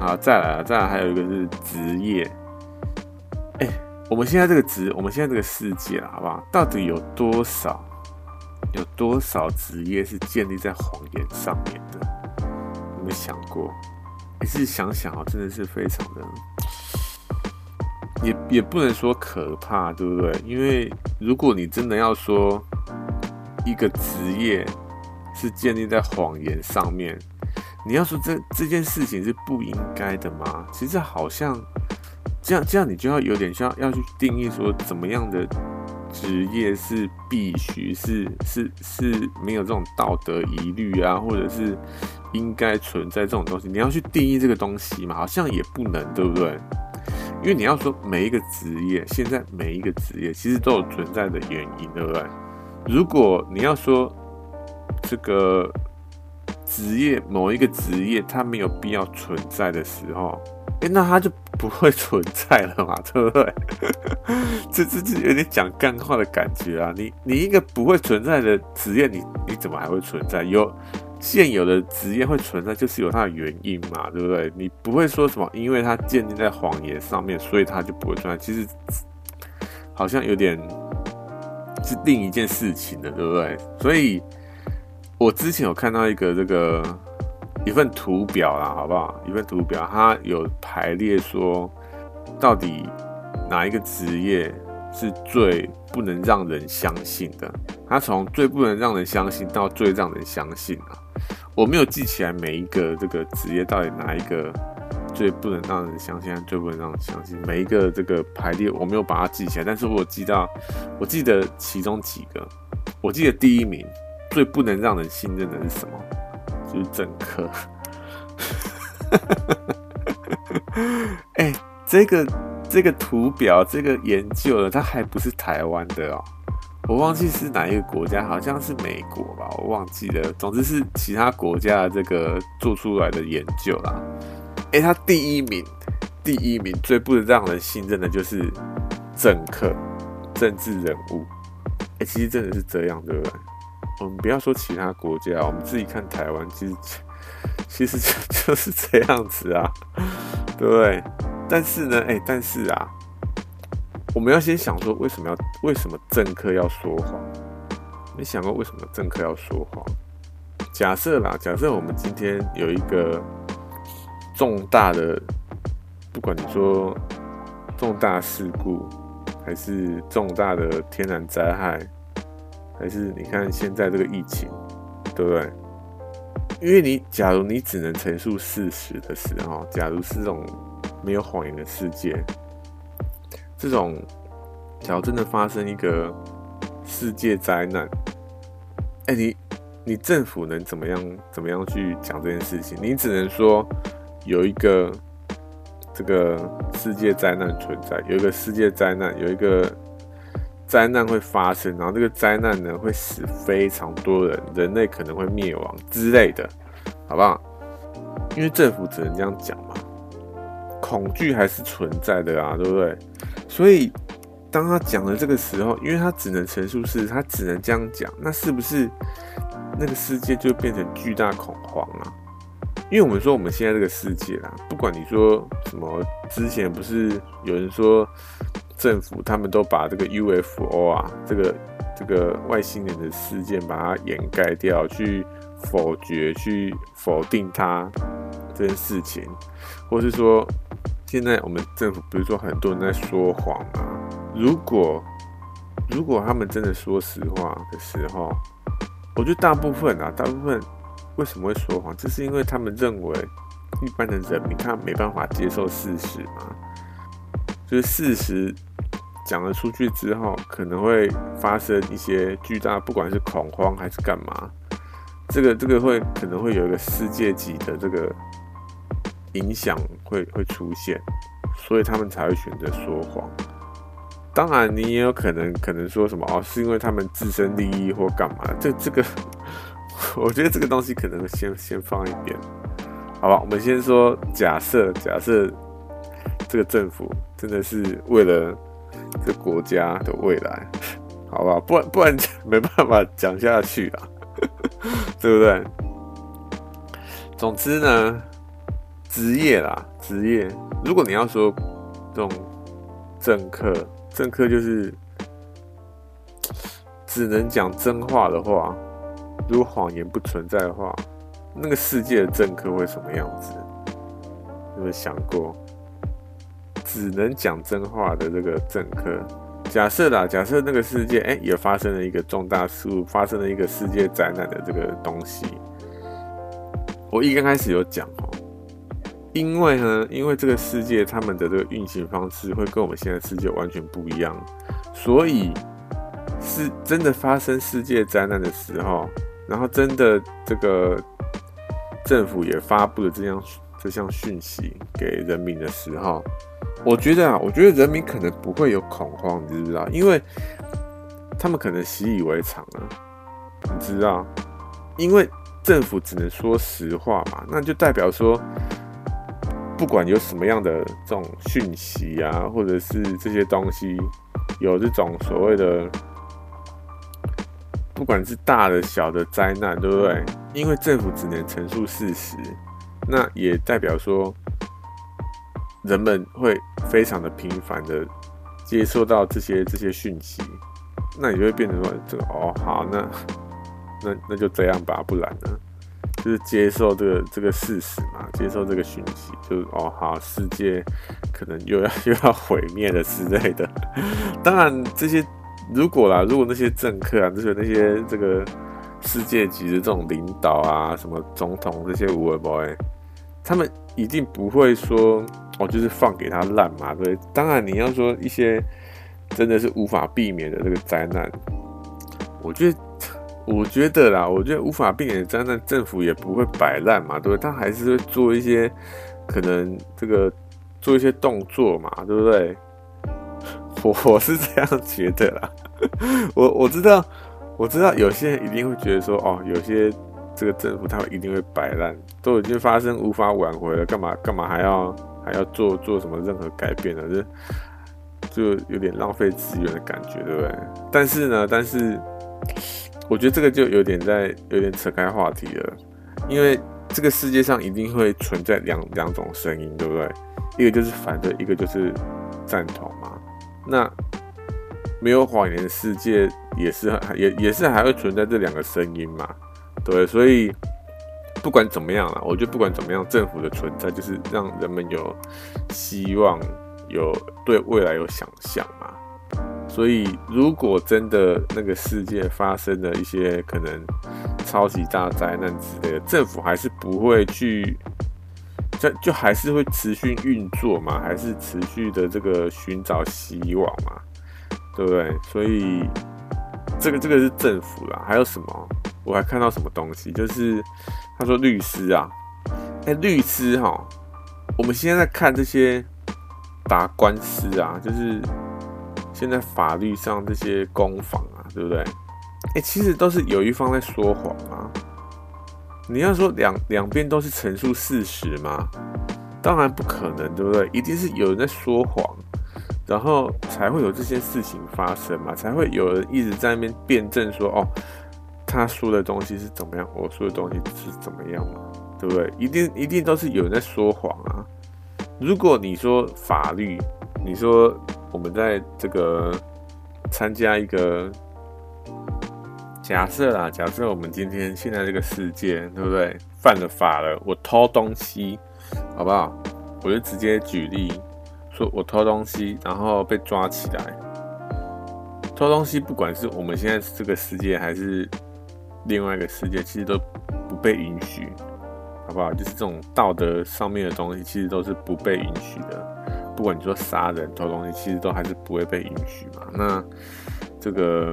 好，再来啊，再来，还有一个是职业。哎、我们现在这个职，我们现在这个世界啊，好不好？到底有多少，有多少职业是建立在谎言上面的？有没有想过？你自己想想啊，真的是非常的，也也不能说可怕，对不对？因为如果你真的要说一个职业是建立在谎言上面，你要说这这件事情是不应该的吗？其实好像这样这样，你就要有点像要去定义说怎么样的。职业是必须是是是没有这种道德疑虑啊，或者是应该存在这种东西，你要去定义这个东西嘛？好像也不能，对不对？因为你要说每一个职业，现在每一个职业其实都有存在的原因，对不对？如果你要说这个职业某一个职业它没有必要存在的时候，诶，那它就。不会存在了嘛，对不对？这这这有点讲干话的感觉啊！你你一个不会存在的职业，你你怎么还会存在？有现有的职业会存在，就是有它的原因嘛，对不对？你不会说什么，因为它建立在谎言上面，所以它就不会存在。其实好像有点是另一件事情的，对不对？所以我之前有看到一个这个。一份图表啦，好不好？一份图表，它有排列说，到底哪一个职业是最不能让人相信的？它从最不能让人相信到最让人相信啊！我没有记起来每一个这个职业到底哪一个最不能让人相信，最不能让人相信。每一个这个排列我没有把它记起来，但是我记到，我记得其中几个，我记得第一名最不能让人信任的是什么？就是政客，哎、这个这个图表，这个研究的，它还不是台湾的哦，我忘记是哪一个国家，好像是美国吧，我忘记了。总之是其他国家的这个做出来的研究啦。哎、欸，他第一名，第一名最不能让人信任的就是政客、政治人物。哎、其实真的是这样，对不对？我们不要说其他国家，我们自己看台湾，其实其实就 就是这样子啊，对？但是呢，哎，但是啊，我们要先想说，为什么要为什么政客要说谎？没想过为什么政客要说谎？假设啦，假设我们今天有一个重大的，不管你说重大事故，还是重大的天然灾害。还是你看现在这个疫情，对不对？因为你假如你只能陈述事实的时候，假如是这种没有谎言的世界，这种假如真的发生一个世界灾难，哎，你你政府能怎么样怎么样去讲这件事情？你只能说有一个这个世界灾难存在，有一个世界灾难，有一个。灾难会发生，然后这个灾难呢会死非常多人，人类可能会灭亡之类的，好不好？因为政府只能这样讲嘛，恐惧还是存在的啊，对不对？所以当他讲的这个时候，因为他只能陈述事实，他只能这样讲，那是不是那个世界就变成巨大恐慌啊？因为我们说我们现在这个世界啦，不管你说什么，之前不是有人说。政府他们都把这个 UFO 啊，这个这个外星人的事件，把它掩盖掉，去否决、去否定它这件事情，或是说，现在我们政府不是说很多人在说谎吗？如果如果他们真的说实话的时候，我觉得大部分啊，大部分为什么会说谎？就是因为他们认为一般的人民他没办法接受事实嘛，就是事实。讲了出去之后，可能会发生一些巨大，不管是恐慌还是干嘛，这个这个会可能会有一个世界级的这个影响会会出现，所以他们才会选择说谎。当然，你也有可能可能说什么哦，是因为他们自身利益或干嘛？这这个，我觉得这个东西可能先先放一边，好吧？我们先说假设，假设这个政府真的是为了。这国家的未来，好吧，不然不然没办法讲下去啊，对不对？总之呢，职业啦，职业，如果你要说这种政客，政客就是只能讲真话的话，如果谎言不存在的话，那个世界的政客会什么样子？有没有想过，只能讲真话的这个政客？假设啦，假设那个世界，哎、也发生了一个重大事故，发生了一个世界灾难的这个东西。我一刚开始有讲哦，因为呢，因为这个世界他们的这个运行方式会跟我们现在世界完全不一样，所以是真的发生世界灾难的时候，然后真的这个政府也发布了这样这项讯息给人民的时候。我觉得啊，我觉得人民可能不会有恐慌，你知不知道？因为他们可能习以为常了，你知道？因为政府只能说实话嘛，那就代表说，不管有什么样的这种讯息啊，或者是这些东西有这种所谓的，不管是大的小的灾难，对不对？因为政府只能陈述事实，那也代表说。人们会非常的频繁的接收到这些这些讯息，那你就会变成说，这个哦好，那 那那就这样吧，不然呢，就是接受这个这个事实嘛，接受这个讯息，就是哦好，世界可能又要 又要毁灭了之类的。当然，这些如果啦，如果那些政客啊，就是那些这个世界级的这种领导啊，什么总统这些有的没的，他们一定不会说。哦，就是放给他烂嘛，对。当然，你要说一些真的是无法避免的这个灾难，我觉得，我觉得啦，我觉得无法避免的灾难，政府也不会摆烂嘛，对不对？他还是会做一些可能这个做一些动作嘛，对不对？我我是这样觉得啦。我我知道，我知道有些人一定会觉得说，哦，有些这个政府他们一定会摆烂，都已经发生无法挽回了，干嘛干嘛还要？还要做做什么任何改变呢？就就有点浪费资源的感觉，对不对？但是呢，但是我觉得这个就有点在有点扯开话题了，因为这个世界上一定会存在两两种声音，对不对？一个就是反对，一个就是赞同嘛。那没有谎言的世界也是也也是还会存在这两个声音嘛，对，所以。不管怎么样啊，我觉得不管怎么样，政府的存在就是让人们有希望，有对未来有想象嘛。所以，如果真的那个世界发生了一些可能超级大灾难之类的，政府还是不会去，就就还是会持续运作嘛，还是持续的这个寻找希望嘛，对不对？所以，这个这个是政府啦，还有什么？我还看到什么东西，就是。他说：“律师啊，哎、律师哈，我们现在在看这些打官司啊，就是现在法律上这些攻防啊，对不对？哎、其实都是有一方在说谎啊。你要说两两边都是陈述事实吗？当然不可能，对不对？一定是有人在说谎，然后才会有这些事情发生嘛，才会有人一直在那边辩证说，哦。”他说的东西是怎么样？我说的东西是怎么样嘛？对不对？一定一定都是有人在说谎啊！如果你说法律，你说我们在这个参加一个假设啦，假设我们今天现在这个世界，对不对？犯了法了，我偷东西，好不好？我就直接举例说，我偷东西，然后被抓起来。偷东西，不管是我们现在这个世界，还是另外一个世界其实都不被允许，好不好？就是这种道德上面的东西，其实都是不被允许的。不管你说杀人、偷东西，其实都还是不会被允许嘛。那这个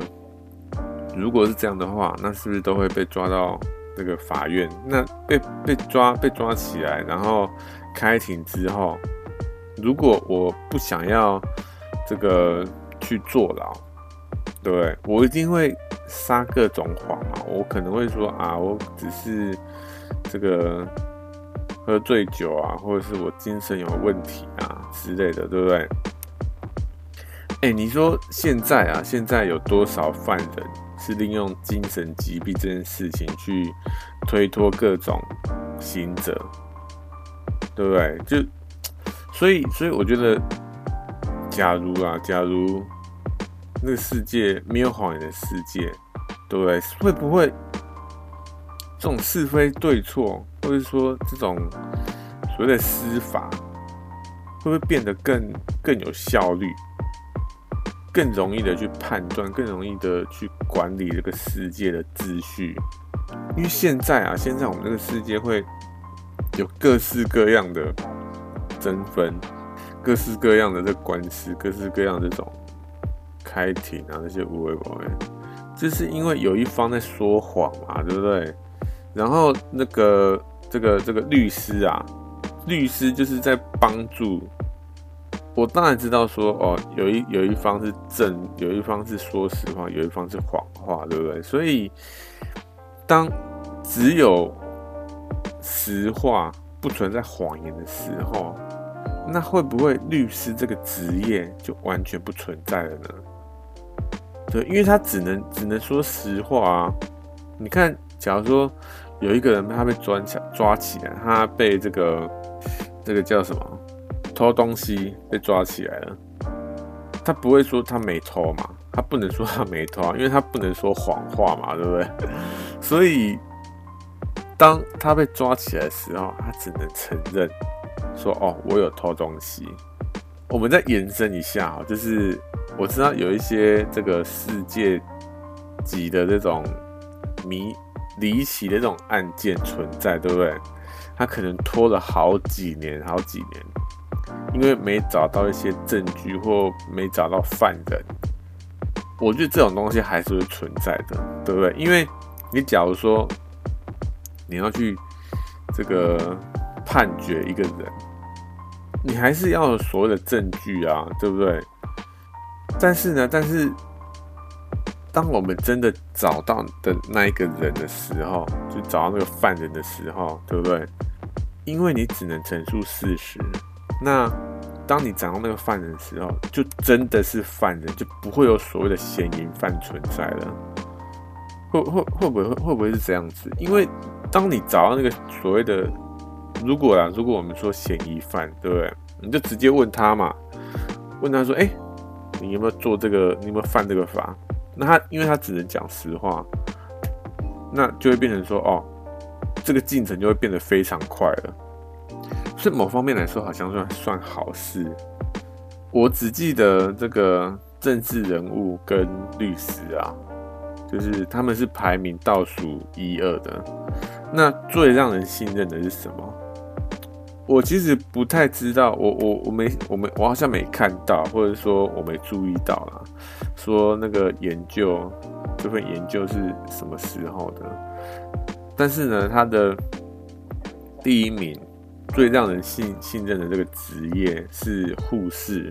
如果是这样的话，那是不是都会被抓到那个法院？那被被抓被抓起来，然后开庭之后，如果我不想要这个去坐牢，对？我一定会。撒各种谎嘛，我可能会说啊，我只是这个喝醉酒啊，或者是我精神有问题啊之类的，对不对？哎、你说现在啊，现在有多少犯人是利用精神疾病这件事情去推脱各种刑责，对不对？就所以，所以我觉得，假如啊，假如。那个世界没有谎言的世界，对不对？会不会这种是非对错，或者说这种所谓的司法会不会变得更更有效率，更容易的去判断，更容易的去管理这个世界的秩序？因为现在啊，现在我们这个世界会有各式各样的争纷，各式各样的这官司，各式各样这种开庭啊，那些无为无为，就是因为有一方在说谎嘛，对不对？然后那个这个这个律师啊，律师就是在帮助。我当然知道说哦，有一有一方是正，有一方是说实话，有一方是谎话，对不对？所以当只有实话不存在谎言的时候，那会不会律师这个职业就完全不存在了呢？对，因为他只能只能说实话啊。你看，假如说有一个人他被抓起抓起来，他被这个这个叫什么偷东西被抓起来了，他不会说他没偷嘛？他不能说他没偷啊，因为他不能说谎话嘛，对不对？所以当他被抓起来的时候，他只能承认说：“哦，我有偷东西。”我们再延伸一下啊，就是我知道有一些这个世界级的这种迷离奇的这种案件存在，对不对？他可能拖了好几年，好几年，因为没找到一些证据或没找到犯人。我觉得这种东西还是会存在的，对不对？因为你假如说你要去这个判决一个人，你还是要所谓的证据啊，对不对？但是呢，但是当我们真的找到的那一个人的时候，就找到那个犯人的时候，对不对？因为你只能陈述事实，那。当你找到那个犯人的时候，就真的是犯人，就不会有所谓的嫌疑犯存在了。会会会不会会不会是这样子？因为当你找到那个所谓的，如果啊，如果我们说嫌疑犯，对不对？你就直接问他嘛，问他说：“哎，你有没有做这个？你有没有犯这个法？”那他因为他只能讲实话，那就会变成说：“哦，这个进程就会变得非常快了。”所以某方面来说，好像算算好事。我只记得这个政治人物跟律师啊，就是他们是排名倒数一二的。那最让人信任的是什么？我其实不太知道，我我我没我没我好像没看到，或者说我没注意到啦。说那个研究这份研究是什么时候的？但是呢，他的第一名。最让人信信任的这个职业是护士，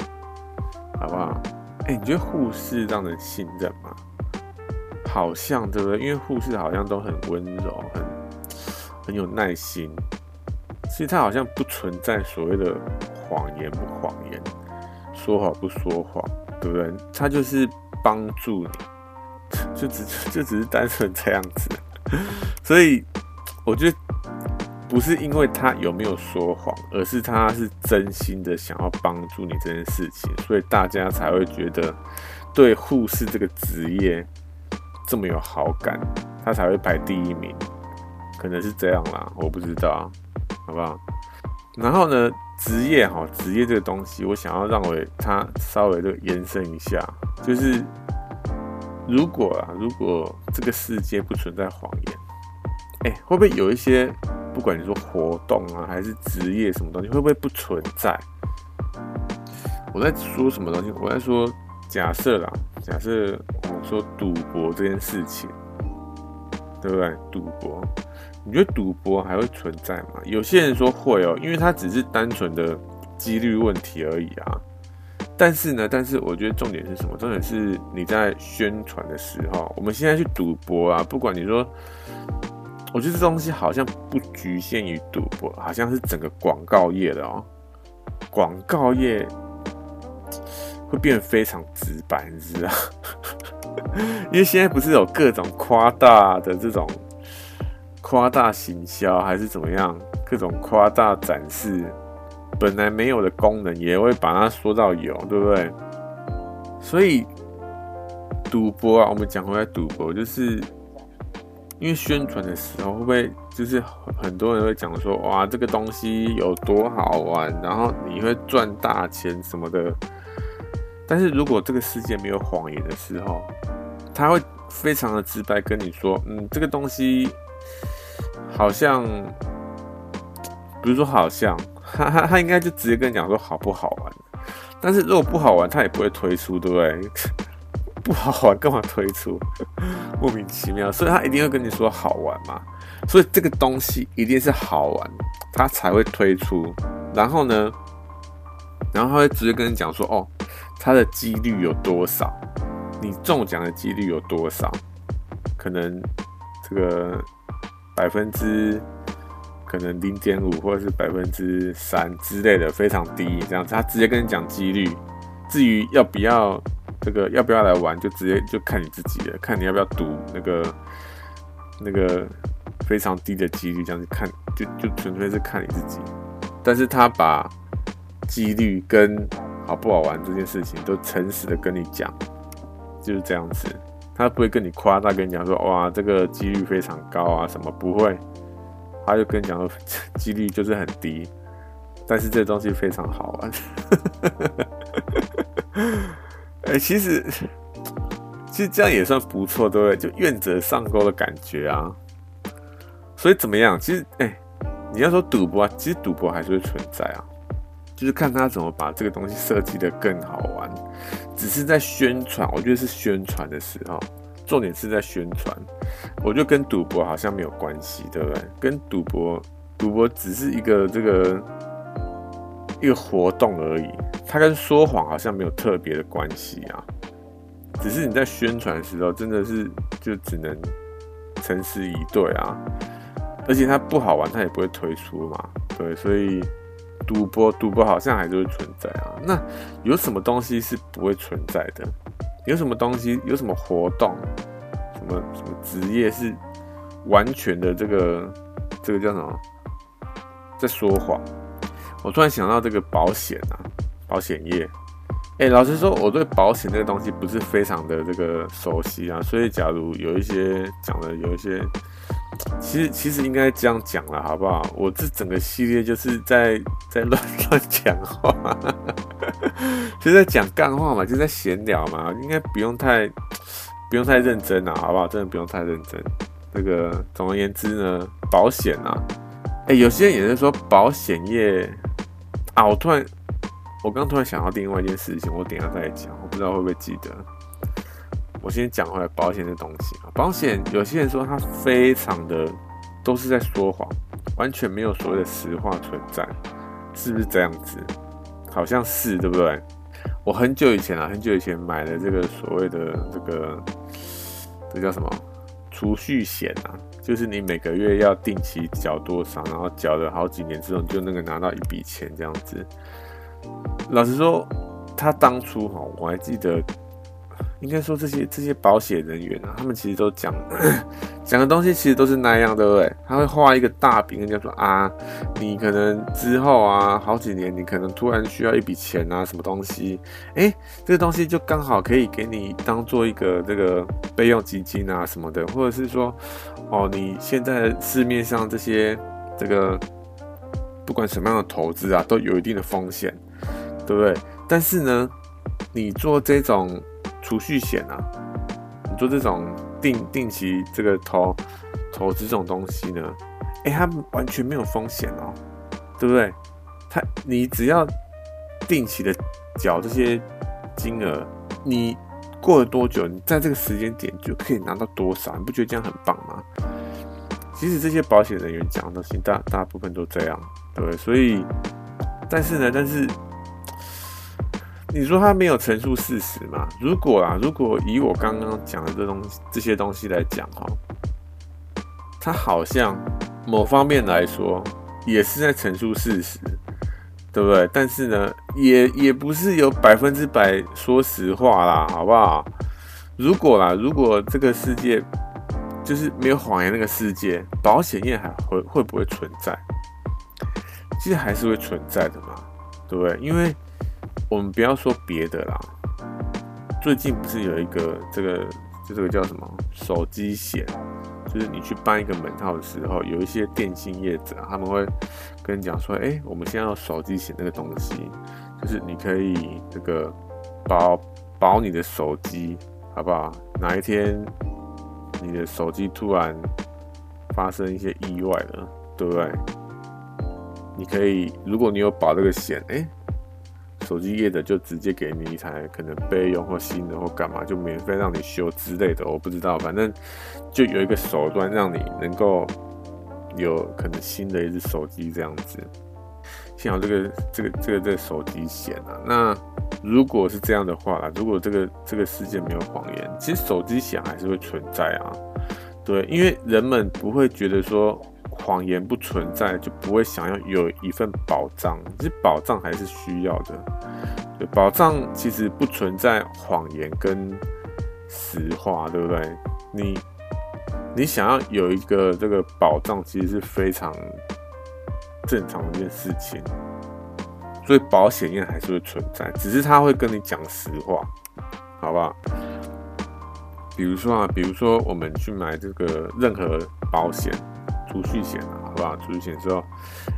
好不好？哎、你觉得护士让人信任吗？好像对不对？因为护士好像都很温柔，很很有耐心。其实他好像不存在所谓的谎言不谎言，说谎不说谎，对不对？他就是帮助你，就只就只是单纯这样子。所以我觉得。不是因为他有没有说谎，而是他是真心的想要帮助你这件事情，所以大家才会觉得对护士这个职业这么有好感，他才会排第一名，可能是这样啦，我不知道，好不好？然后呢，职业哈，职业这个东西，我想要让我他稍微的延伸一下，就是如果啊，如果这个世界不存在谎言，哎，会不会有一些？不管你说活动啊，还是职业什么东西，会不会不存在？我在说什么东西？我在说假设啦，假设我说赌博这件事情，对不对？赌博，你觉得赌博还会存在吗？有些人说会哦，因为它只是单纯的几率问题而已啊。但是呢，但是我觉得重点是什么？重点是你在宣传的时候，我们现在去赌博啊，不管你说。我觉得这东西好像不局限于赌博，好像是整个广告业的哦。广告业会变得非常直白，你知道？因为现在不是有各种夸大的这种夸大行销，还是怎么样？各种夸大展示本来没有的功能，也会把它说到有，对不对？所以赌博啊，我们讲回来，赌博就是。因为宣传的时候会不会就是很多人会讲说，哇，这个东西有多好玩，然后你会赚大钱什么的。但是如果这个世界没有谎言的时候，他会非常的直白跟你说，嗯，这个东西好像，比如说好像，他他他应该就直接跟你讲说好不好玩。但是如果不好玩，他也不会推出，对不对？不好玩干嘛推出？莫名其妙，所以他一定会跟你说好玩嘛。所以这个东西一定是好玩，他才会推出。然后呢，然后他会直接跟你讲说，哦，它的几率有多少？你中奖的几率有多少？可能这个百分之可能零点五，或者是百分之三之类的，非常低。这样子，他直接跟你讲几率。至于要不要。这个要不要来玩，就直接就看你自己了，看你要不要赌那个那个非常低的几率，这样子看就就纯粹是看你自己。但是他把几率跟好不好玩这件事情都诚实的跟你讲，就是这样子，他不会跟你夸大，跟你讲说哇这个几率非常高啊什么不会，他就跟你讲说 几率就是很低，但是这东西非常好玩。哎、其实其实这样也算不错，对不对？就愿者上钩的感觉啊。所以怎么样？其实，哎、你要说赌博啊，其实赌博还是会存在啊。就是看他怎么把这个东西设计得更好玩。只是在宣传，我觉得是宣传的时候，重点是在宣传。我觉得跟赌博好像没有关系，对不对？跟赌博，赌博只是一个这个一个活动而已。它跟说谎好像没有特别的关系啊，只是你在宣传的时候，真的是就只能诚实以对啊，而且它不好玩，它也不会推出嘛，对，所以赌博赌博好像还是会存在啊。那有什么东西是不会存在的？有什么东西？有什么活动？什么什么职业是完全的这个这个叫什么？在说谎？我突然想到这个保险啊。保险业，哎、老实说，我对保险这个东西不是非常的这个熟悉啊，所以假如有一些讲的有一些，其实其实应该这样讲了，好不好？我这整个系列就是在在乱 乱讲话，就在讲干话嘛，就在闲聊嘛，应该不用太不用太认真啊，好不好？真的不用太认真。那个总而言之呢，保险啊，哎、有些人也是说保险业啊，我突然。我刚突然想到另外一件事情，我等下再讲，我不知道会不会记得。我先讲回来保险这东西啊，保险有些人说它非常的都是在说谎，完全没有所谓的实话存在，是不是这样子？好像是，对不对？我很久以前啊，很久以前买了这个所谓的这个这叫什么储蓄险啊，就是你每个月要定期缴多少，然后缴了好几年之后，你就那个拿到一笔钱这样子。老实说，他当初哈，我还记得，应该说这些这些保险人员啊，他们其实都讲 讲的东西，其实都是那样，对不对？他会画一个大饼，跟人家说啊，你可能之后啊，好几年，你可能突然需要一笔钱啊，什么东西？诶，这个东西就刚好可以给你当做一个这个备用基金啊，什么的，或者是说，哦，你现在市面上这些这个不管什么样的投资啊，都有一定的风险。对不对？但是呢，你做这种储蓄险啊，你做这种定定期这个投投资这种东西呢，哎，它完全没有风险哦，对不对？它你只要定期的缴这些金额，你过了多久，你在这个时间点就可以拿到多少，你不觉得这样很棒吗？其实这些保险人员讲的东西，大大部分都这样，对不对？所以，但是呢，但是。你说他没有陈述事实吗？如果啊，如果以我刚刚讲的这东西这些东西来讲哈，他好像某方面来说也是在陈述事实，对不对？但是呢，也也不是有百分之百说实话啦，好不好？如果啦，如果这个世界就是没有谎言那个世界，保险业还会会不会存在？其实还是会存在的嘛，对不对？因为我们不要说别的啦，最近不是有一个这个就这个叫什么手机险，就是你去办一个门号的时候，有一些电信业者他们会跟你讲说，哎，我们现在要手机险那个东西，就是你可以这个保保你的手机，好不好？哪一天你的手机突然发生一些意外了，对不对？你可以，如果你有保这个险，哎。手机业的就直接给你一台可能备用或新的或干嘛，就免费让你修之类的，我不知道，反正就有一个手段让你能够有可能新的一只手机这样子。幸好这个这个这个这个手机险啊，那如果是这样的话啦，如果这个这个世界没有谎言，其实手机险还是会存在啊。对，因为人们不会觉得说。谎言不存在，就不会想要有一份保障。其实保障还是需要的。保障其实不存在谎言跟实话，对不对？你你想要有一个这个保障，其实是非常正常的一件事情。所以保险业还是会存在，只是他会跟你讲实话，好不好？比如说啊，比如说我们去买这个任何保险。储蓄险啊，好不好？储蓄险之后，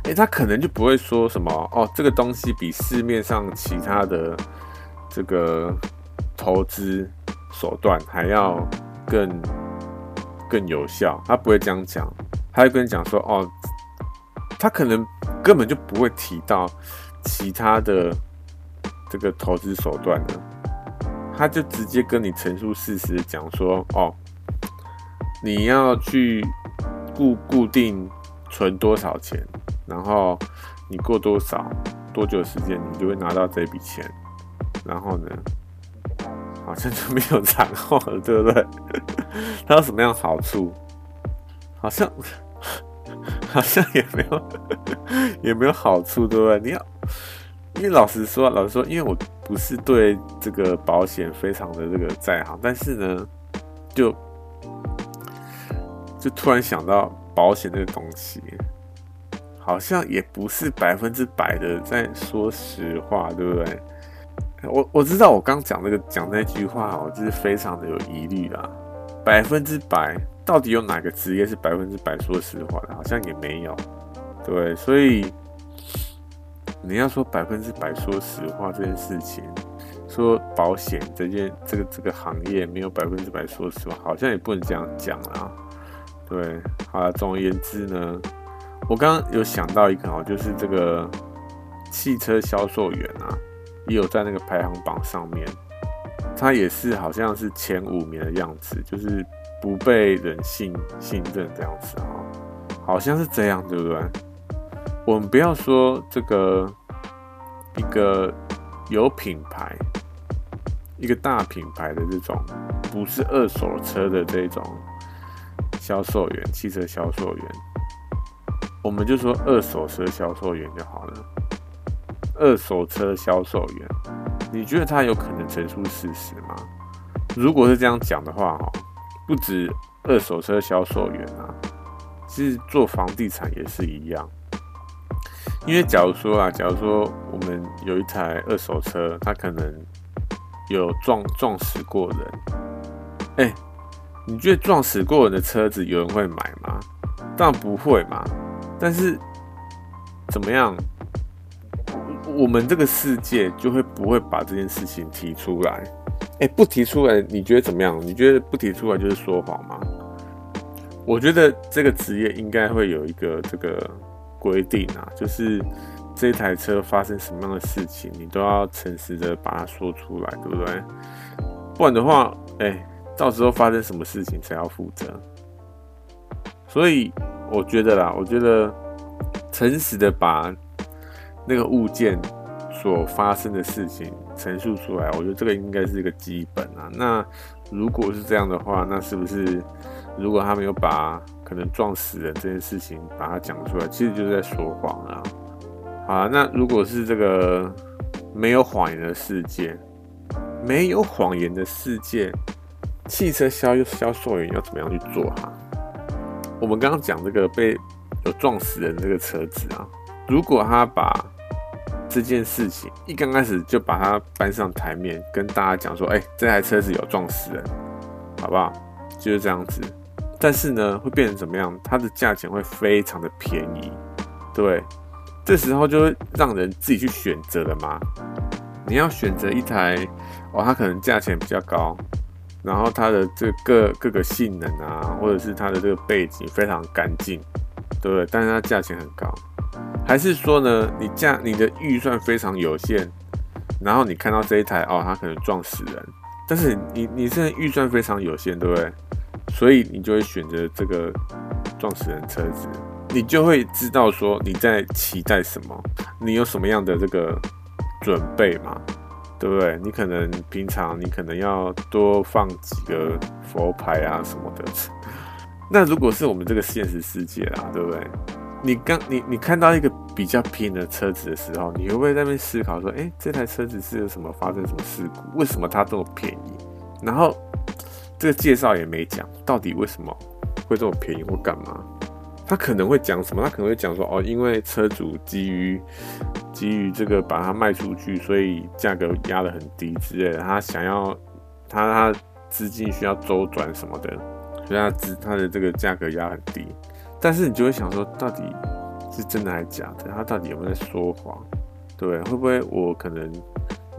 哎，他可能就不会说什么哦，这个东西比市面上其他的这个投资手段还要更更有效，他不会这样讲，他会跟你讲说哦，他可能根本就不会提到其他的这个投资手段的，他就直接跟你陈述事实，讲说哦，你要去。固固定存多少钱，然后你过多少多久时间，你就会拿到这笔钱。然后呢，好像就没有然后了，对不对？它有什么样的好处？好像 好像也没有，也没有好处，对不对？你要，因为老实说，老实说，因为我不是对这个保险非常的这个在行，但是呢，就。就突然想到保险这个东西，好像也不是百分之百的在说实话，对不对？我我知道我刚讲那个讲那句话，我就是非常的有疑虑啦。百分之百到底有哪个职业是百分之百说实话的？好像也没有，对。所以你要说百分之百说实话这件事情，说保险这件这个这个行业没有百分之百说实话，好像也不能这样讲啊。对，好了，总而言之呢，我刚刚有想到一个哦，就是这个汽车销售员啊，也有在那个排行榜上面，他也是好像是前五名的样子，就是不被人信信任这样子啊，好像是这样，对不对？我们不要说这个一个有品牌、一个大品牌的这种，不是二手车的这种。销售员，汽车销售员，我们就说二手车销售员就好了。二手车销售员，你觉得他有可能陈述事实吗？如果是这样讲的话，哈，不止二手车销售员啊，其实做房地产也是一样。因为假如说啊，假如说我们有一台二手车，它可能有撞撞死过人，哎、你觉得撞死过人的车子有人会买吗？当然不会嘛。但是怎么样？我们这个世界就会不会把这件事情提出来？哎，不提出来，你觉得怎么样？你觉得不提出来就是说谎吗？我觉得这个职业应该会有一个这个规定啊，就是这台车发生什么样的事情，你都要诚实的把它说出来，对不对？不然的话，哎。到时候发生什么事情，才要负责？所以我觉得啦，我觉得诚实的把那个物件所发生的事情陈述出来，我觉得这个应该是一个基本啊。那如果是这样的话，那是不是如果他没有把可能撞死人这件事情把它讲出来，其实就是在说谎啊？好啊，那如果是这个没有谎言的世界，没有谎言的世界。汽车销销售员要怎么样去做哈？我们刚刚讲这个被有撞死人这个车子啊，如果他把这件事情一刚开始就把它搬上台面，跟大家讲说，哎，这台车子有撞死人，好不好？就是这样子。但是呢，会变成怎么样？它的价钱会非常的便宜，对，这时候就会让人自己去选择了嘛。你要选择一台哦，它可能价钱比较高，然后它的这个各个性能啊，或者是它的这个背景非常干净，对不对？但是它价钱很高，还是说呢，你价你的预算非常有限，然后你看到这一台哦，它可能撞死人，但是你你现在预算非常有限，对不对？所以你就会选择这个撞死人车子，你就会知道说你在期待什么，你有什么样的这个准备嘛，对不对？你可能平常你可能要多放几个佛牌啊什么的。那如果是我们这个现实世界啦，对不对？你刚你你看到一个比较偏的车子的时候，你会不会在那边思考说，诶，这台车子是有什么发生什么事故？为什么它这么便宜？然后。这个介绍也没讲，到底为什么会这么便宜或干嘛？他可能会讲什么？他可能会讲说，哦，因为车主基于基于这个把它卖出去，所以价格压得很低之类的。他想要他他资金需要周转什么的，所以他资他的这个价格压很低。但是你就会想说，到底是真的还是假的？他到底有没有在说谎？对，会不会我可能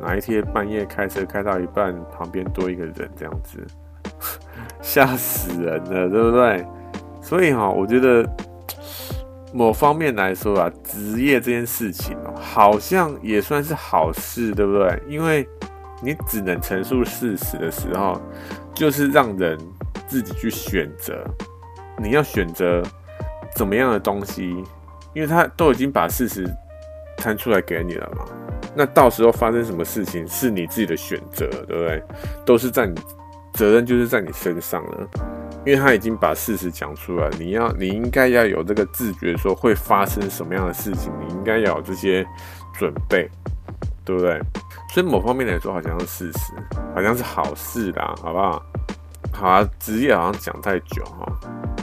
哪一天半夜开车开到一半，旁边多一个人这样子？吓死人了，对不对？所以哈，我觉得某方面来说啊，职业这件事情哦，好像也算是好事，对不对？因为你只能陈述事实的时候，就是让人自己去选择。你要选择怎么样的东西，因为他都已经把事实摊出来给你了嘛。那到时候发生什么事情是你自己的选择，对不对？都是在你。责任就是在你身上了，因为他已经把事实讲出来，你要你应该要有这个自觉，说会发生什么样的事情，你应该要有这些准备，对不对？所以某方面来说，好像是事实，好像是好事啦，好不好？好啊，职业好像讲太久哈，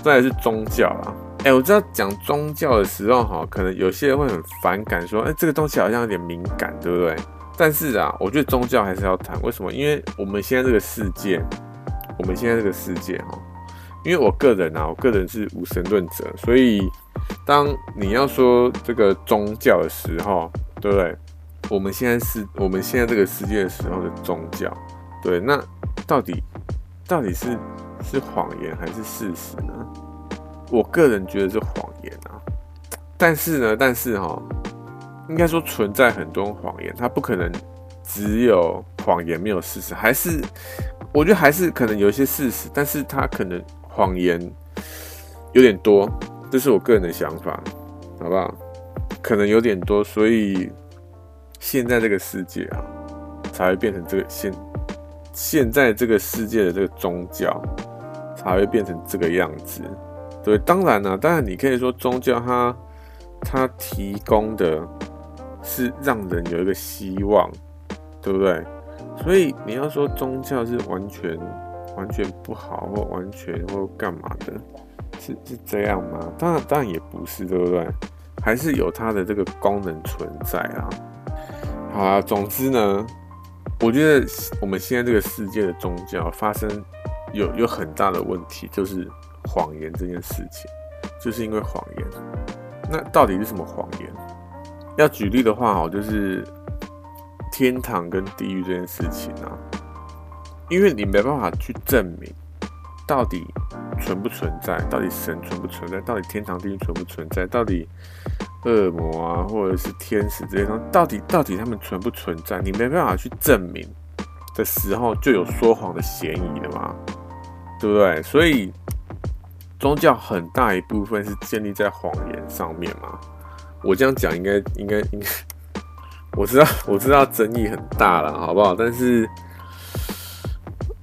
再来是宗教啦。哎，我知道讲宗教的时候哈，可能有些人会很反感，说，哎，这个东西好像有点敏感，对不对？但是啊，我觉得宗教还是要谈。为什么？因为我们现在这个世界，我们现在这个世界哈，因为我个人啊，我个人是无神论者，所以当你要说这个宗教的时候，对不对？我们现在是我们现在这个世界的时候的宗教，对，那到底到底是是谎言还是事实呢？我个人觉得是谎言啊。但是呢，但是哈。应该说存在很多谎言，它不可能只有谎言没有事实，还是我觉得还是可能有一些事实，但是它可能谎言有点多，这是我个人的想法，好不好？可能有点多，所以现在这个世界啊，才会变成这个现现在这个世界的这个宗教才会变成这个样子。对，当然了、当然你可以说宗教它它提供的。是让人有一个希望，对不对？所以你要说宗教是完全完全不好，或完全或干嘛的，是是这样吗？当然当然也不是，对不对？还是有它的这个功能存在啊。好啊，总之呢，我觉得我们现在这个世界的宗教发生有有很大的问题，就是谎言这件事情，就是因为谎言。那到底是什么谎言？要举例的话，哦，就是天堂跟地狱这件事情啊，因为你没办法去证明到底存不存在，到底神存不存在，到底天堂地狱存不存在，到底恶魔啊或者是天使这些东西，到底到底他们存不存在，你没办法去证明的时候，就有说谎的嫌疑了嘛，对不对？所以宗教很大一部分是建立在谎言上面嘛。我这样讲应该应该应该，我知道我知道争议很大了，好不好？但是，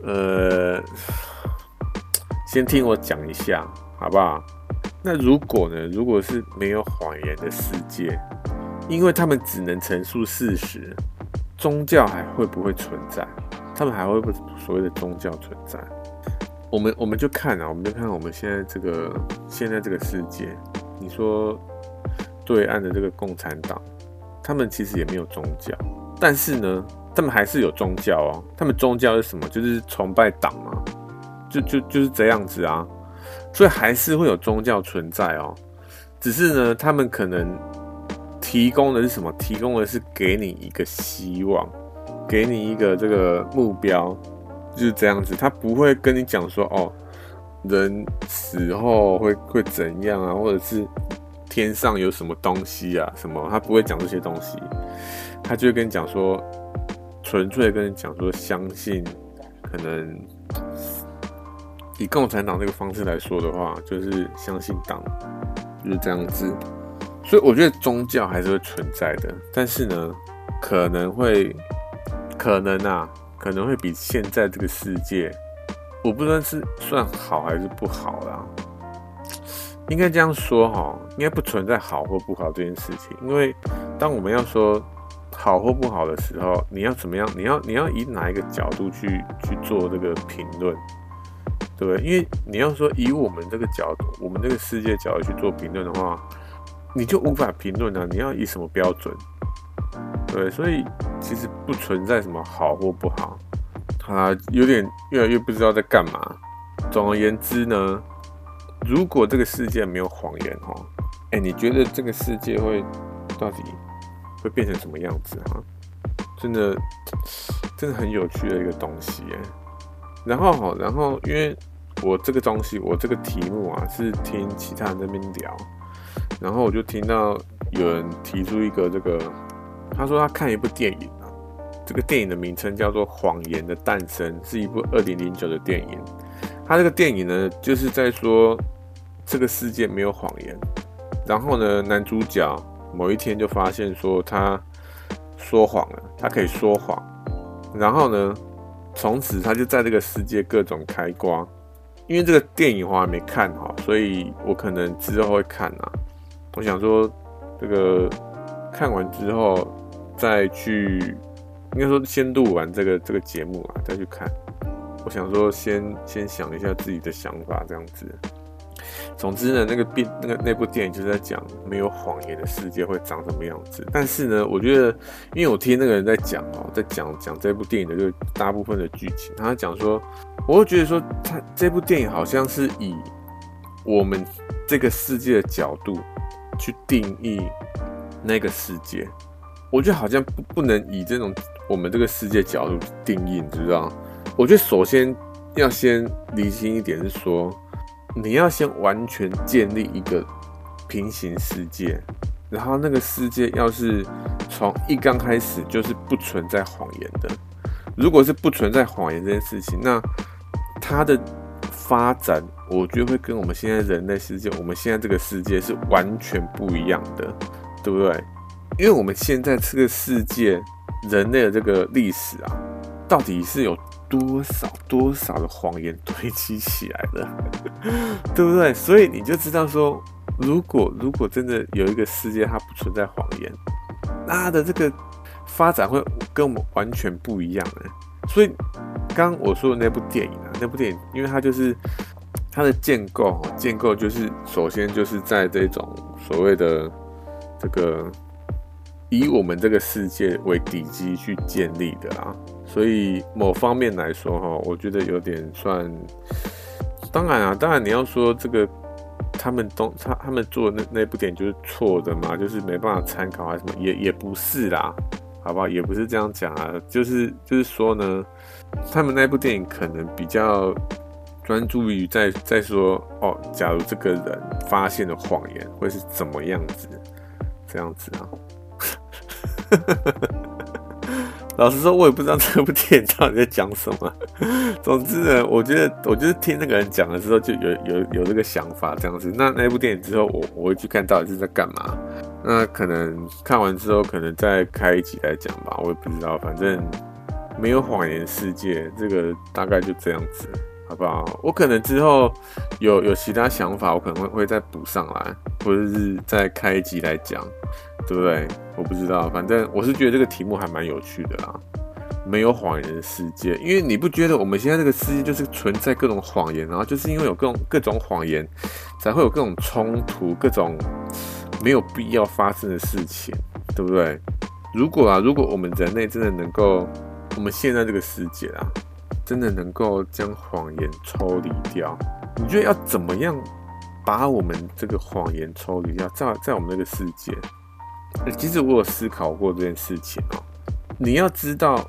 呃，先听我讲一下，好不好？那如果呢？如果是没有谎言的世界，因为他们只能陈述事实，宗教还会不会存在？他们还会不会所谓的宗教存在？我们我们就看啊，我们就看我们现在这个现在这个世界，你说。对岸的这个共产党，他们其实也没有宗教，但是呢，他们还是有宗教哦。他们宗教是什么？就是崇拜党嘛，就就就是这样子啊。所以还是会有宗教存在哦。只是呢，他们可能提供的是什么？提供的是给你一个希望，给你一个这个目标，就是这样子。他不会跟你讲说哦，人死后会会怎样啊，或者是天上有什么东西啊，什么？他不会讲这些东西，他就会跟你讲说，纯粹跟你讲说，相信可能。以共产党这个方式来说的话，就是相信党，就是这样子。所以我觉得宗教还是会存在的，但是呢，可能会，可能啊，可能会比现在这个世界，我不知道是算好还是不好啦。应该这样说哈，应该不存在好或不好这件事情，因为当我们要说好或不好的时候，你要怎么样？你要你要以哪一个角度去去做这个评论？对不对，因为你要说以我们这个角度，我们这个世界角度去做评论的话，你就无法评论啊！你要以什么标准？对，所以其实不存在什么好或不好，他有点越来越不知道在干嘛。总而言之呢，如果这个世界没有谎言哈，哎，你觉得这个世界会到底会变成什么样子哈？真的，真的很有趣的一个东西耶。然后哈，然后因为。我这个东西，我这个题目啊，是听其他人那边聊，然后我就听到有人提出一个这个，他说他看一部电影啊，这个电影的名称叫做《谎言的诞生》，是一部二零零九的电影。他这个电影呢，就是在说这个世界没有谎言，然后呢，男主角某一天就发现说他说谎了，他可以说谎，然后呢，从此他就在这个世界各种开挂。因为这个电影我还没看哈，所以我可能之后会看啊。我想说，这个看完之后再去，应该说先录完这个这个节目啊，再去看。我想说，先先想一下自己的想法，这样子。总之呢，那个电那个那部电影就是在讲没有谎言的世界会长什么样子。但是呢，我觉得，因为我听那个人在讲哦，在讲讲这部电影的就大部分的剧情，他讲说，我会觉得说，他这部电影好像是以我们这个世界的角度去定义那个世界。我觉得好像不不能以这种我们这个世界角度定义，你知道？我觉得首先要先理清一点是说。你要先完全建立一个平行世界，然后那个世界要是从一刚开始就是不存在谎言的。如果是不存在谎言这件事情，那它的发展，我觉得会跟我们现在人类世界，我们现在这个世界是完全不一样的，对不对？因为我们现在这个世界，人类的这个历史啊，到底是有。多少多少的谎言堆积起来的，对不对？所以你就知道说，如果如果真的有一个世界它不存在谎言，那它的这个发展会跟我们完全不一样的。所以刚刚我说的那部电影啊，那部电影，因为它就是它的建构，建构就是首先就是在这种所谓的这个以我们这个世界为底基去建立的啊。所以某方面来说，哈，我觉得有点算。当然啊，当然你要说这个，他们都他他们做的那那部电影就是错的嘛，就是没办法参考还是什么，也也不是啦，好不好？也不是这样讲啊，就是就是说呢，他们那部电影可能比较专注于在在说哦，假如这个人发现了谎言会是怎么样子，这样子啊。老实说，我也不知道这部电影到底在讲什么。总之呢，我觉得，我就是听那个人讲了之后，就有有有这个想法这样子。那那部电影之后，我我会去看到底是在干嘛。那可能看完之后，可能再开一集来讲吧。我也不知道，反正没有谎言世界，这个大概就这样子，好不好？我可能之后有有其他想法，我可能会会再补上来，或者是再开一集来讲。对不对？我不知道，反正我是觉得这个题目还蛮有趣的啦。没有谎言的世界，因为你不觉得我们现在这个世界就是存在各种谎言，然后就是因为有各种各种谎言，才会有各种冲突，各种没有必要发生的事情，对不对？如果啊，如果我们人类真的能够，我们现在这个世界啊，真的能够将谎言抽离掉，你觉得要怎么样把我们这个谎言抽离掉，在在我们这个世界？其实我有思考过这件事情哦。你要知道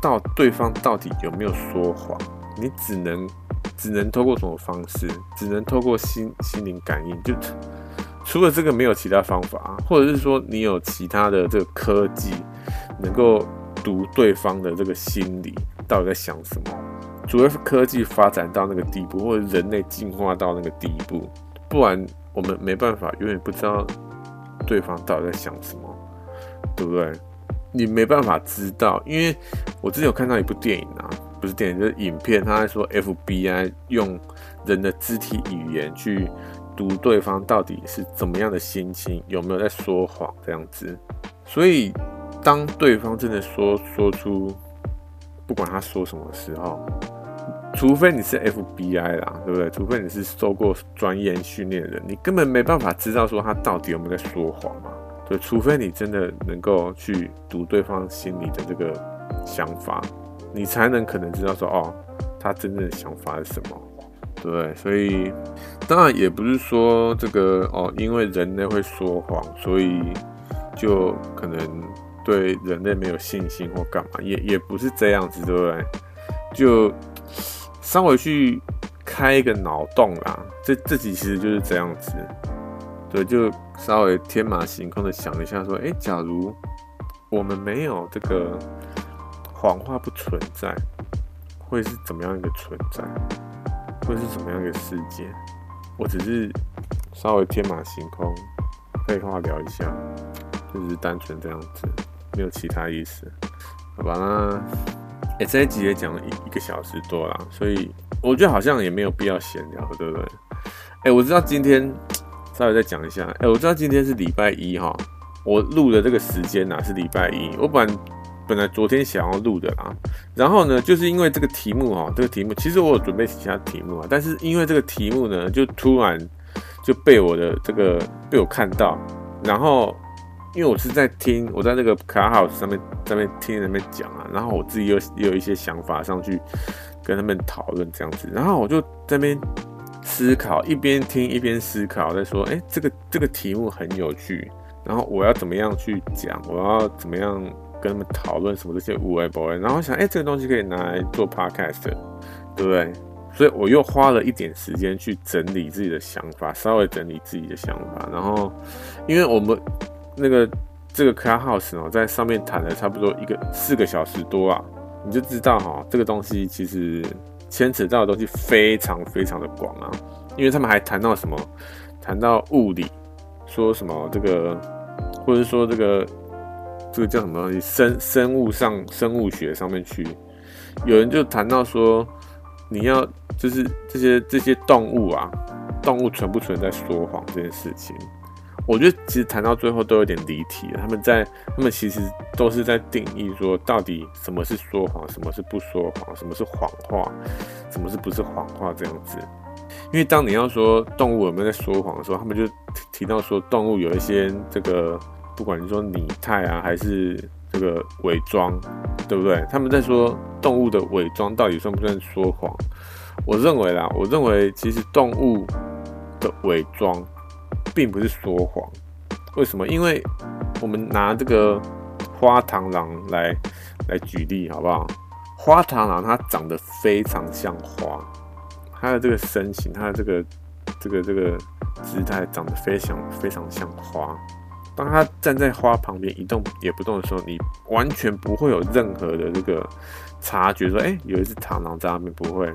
到对方到底有没有说谎，你只能只能透过什么方式？只能透过心心灵感应，就除了这个没有其他方法，或者是说你有其他的这个科技能够读对方的这个心理到底在想什么？除非科技发展到那个地步，或者人类进化到那个地步，不然我们没办法，永远不知道对方到底在想什么，对不对？你没办法知道，因为我之前有看到一部电影啊，不是电影，就是影片，他在说 FBI 用人的肢体语言去读对方到底是怎么样的心情，有没有在说谎这样子。所以，当对方真的说说出不管他说什么时候，除非你是 FBI 啦，对不对？除非你是受过专业训练的人，你根本没办法知道说他到底有没有在说谎嘛。对，除非你真的能够去读对方心里的这个想法，你才能可能知道说哦，他真正的想法是什么，对不对？所以当然也不是说这个哦，因为人类会说谎，所以就可能对人类没有信心或干嘛，也也不是这样子，对不对？就稍微去开一个脑洞啦，这这集其实就是这样子。对，就稍微天马行空的想一下，说，哎，假如我们没有这个谎话不存在，会是怎么样一个存在？会是怎么样一个世界？我只是稍微天马行空，废话聊一下，就是单纯这样子，没有其他意思。好吧，那哎，这一集也讲了一一个小时多了，所以我觉得好像也没有必要闲聊，对不对？哎，我知道今天。稍微再讲一下，哎、我知道今天是礼拜一哈，我录的这个时间呐是礼拜一。我本本来昨天想要录的啦，然后呢，就是因为这个题目哈，这个题目其实我有准备其他题目啊，但是因为这个题目呢，就突然就被我的这个被我看到，然后因为我是在听，我在那个 Clubhouse 上面上面听他们讲啊，然后我自己又也有一些想法上去跟他们讨论这样子，然后我就在那边。思考，一边听一边思考，在说，哎、这个这个题目很有趣，然后我要怎么样去讲，我要怎么样跟他们讨论什么这些无谓不谓，然后想，哎、这个东西可以拿来做 podcast，对不对？所以我又花了一点时间去整理自己的想法，稍微整理自己的想法，然后，因为我们那个这个 Clubhouse 哦，在上面谈了差不多一个四个小时多啊，你就知道哈，这个东西其实。牵扯到的东西非常非常的广啊，因为他们还谈到什么，谈到物理，说什么这个，或者说这个，这个叫什么东西，生生物上生物学上面去，有人就谈到说，你要就是这些这些动物啊，动物存不存在说谎这件事情。我觉得其实谈到最后都有点离题了。他们在，他们其实都是在定义说，到底什么是说谎，什么是不说谎，什么是谎话，什么是不是谎话这样子。因为当你要说动物有没有在说谎的时候，他们就提到说，动物有一些这个，不管你说拟态啊，还是这个伪装，对不对？他们在说动物的伪装到底算不算说谎？我认为啦，我认为其实动物的伪装。并不是说谎，为什么？因为我们拿这个花螳螂来来举例，好不好？花螳螂它长得非常像花，它的这个身形，它的这个这个这个姿态长得非常非常像花。当它站在花旁边一动也不动的时候，你完全不会有任何的这个察觉，说，哎，有一只螳螂在那边，不会。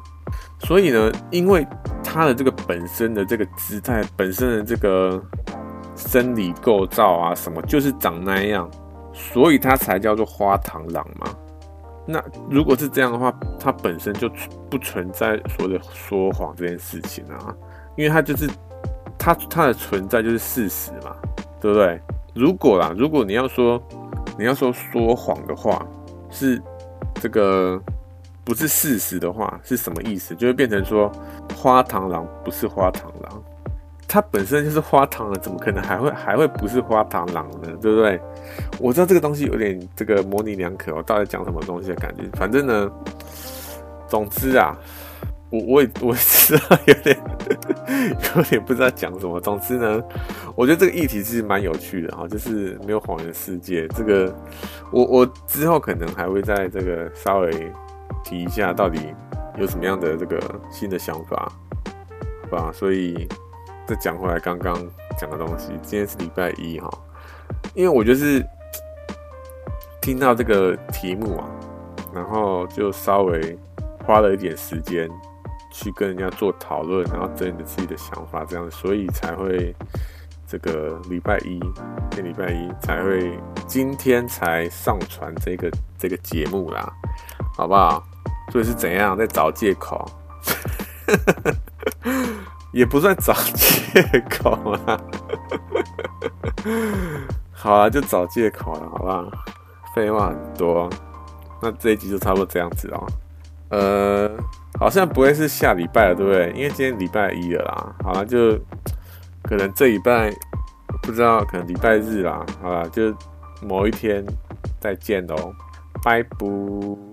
所以呢，因为它的这个本身的这个姿态，本身的这个生理构造啊，什么就是长那样，所以它才叫做花螳螂嘛。那如果是这样的话，它本身就不存在所谓的说谎这件事情啊，因为它就是它它的存在就是事实嘛，对不对？如果啦，如果你要说你要说说谎的话，是这个。不是事实的话是什么意思？就会变成说花螳螂不是花螳螂，它本身就是花螳螂，怎么可能还会还会不是花螳螂呢？对不对？我知道这个东西有点这个模棱两可，我到底讲什么东西的感觉？反正呢，总之啊，我我也我也知道有点 有点不知道讲什么。总之呢，我觉得这个议题是蛮有趣的哈，就是没有谎言世界。这个我我之后可能还会在这个稍微提一下，到底有什么样的这个新的想法，好吧？所以再讲回来刚刚讲的东西，今天是礼拜一哈，因为我就是听到这个题目啊，然后就稍微花了一点时间。去跟人家做讨论，然后整理自己的想法，这样，所以才会这个礼拜一，这礼拜一才会今天才上传这个这个节目啦，好不好？所以是怎样在找借口？也不算找借口啦，好啊，就找借口了，好不好？废话很多，那这一集就差不多这样子哦，呃。好像不会是下礼拜了，对不对？因为今天礼拜一了啦。好了，就可能这礼拜不知道，可能礼拜日啦。好了，就某一天再见喽，拜拜。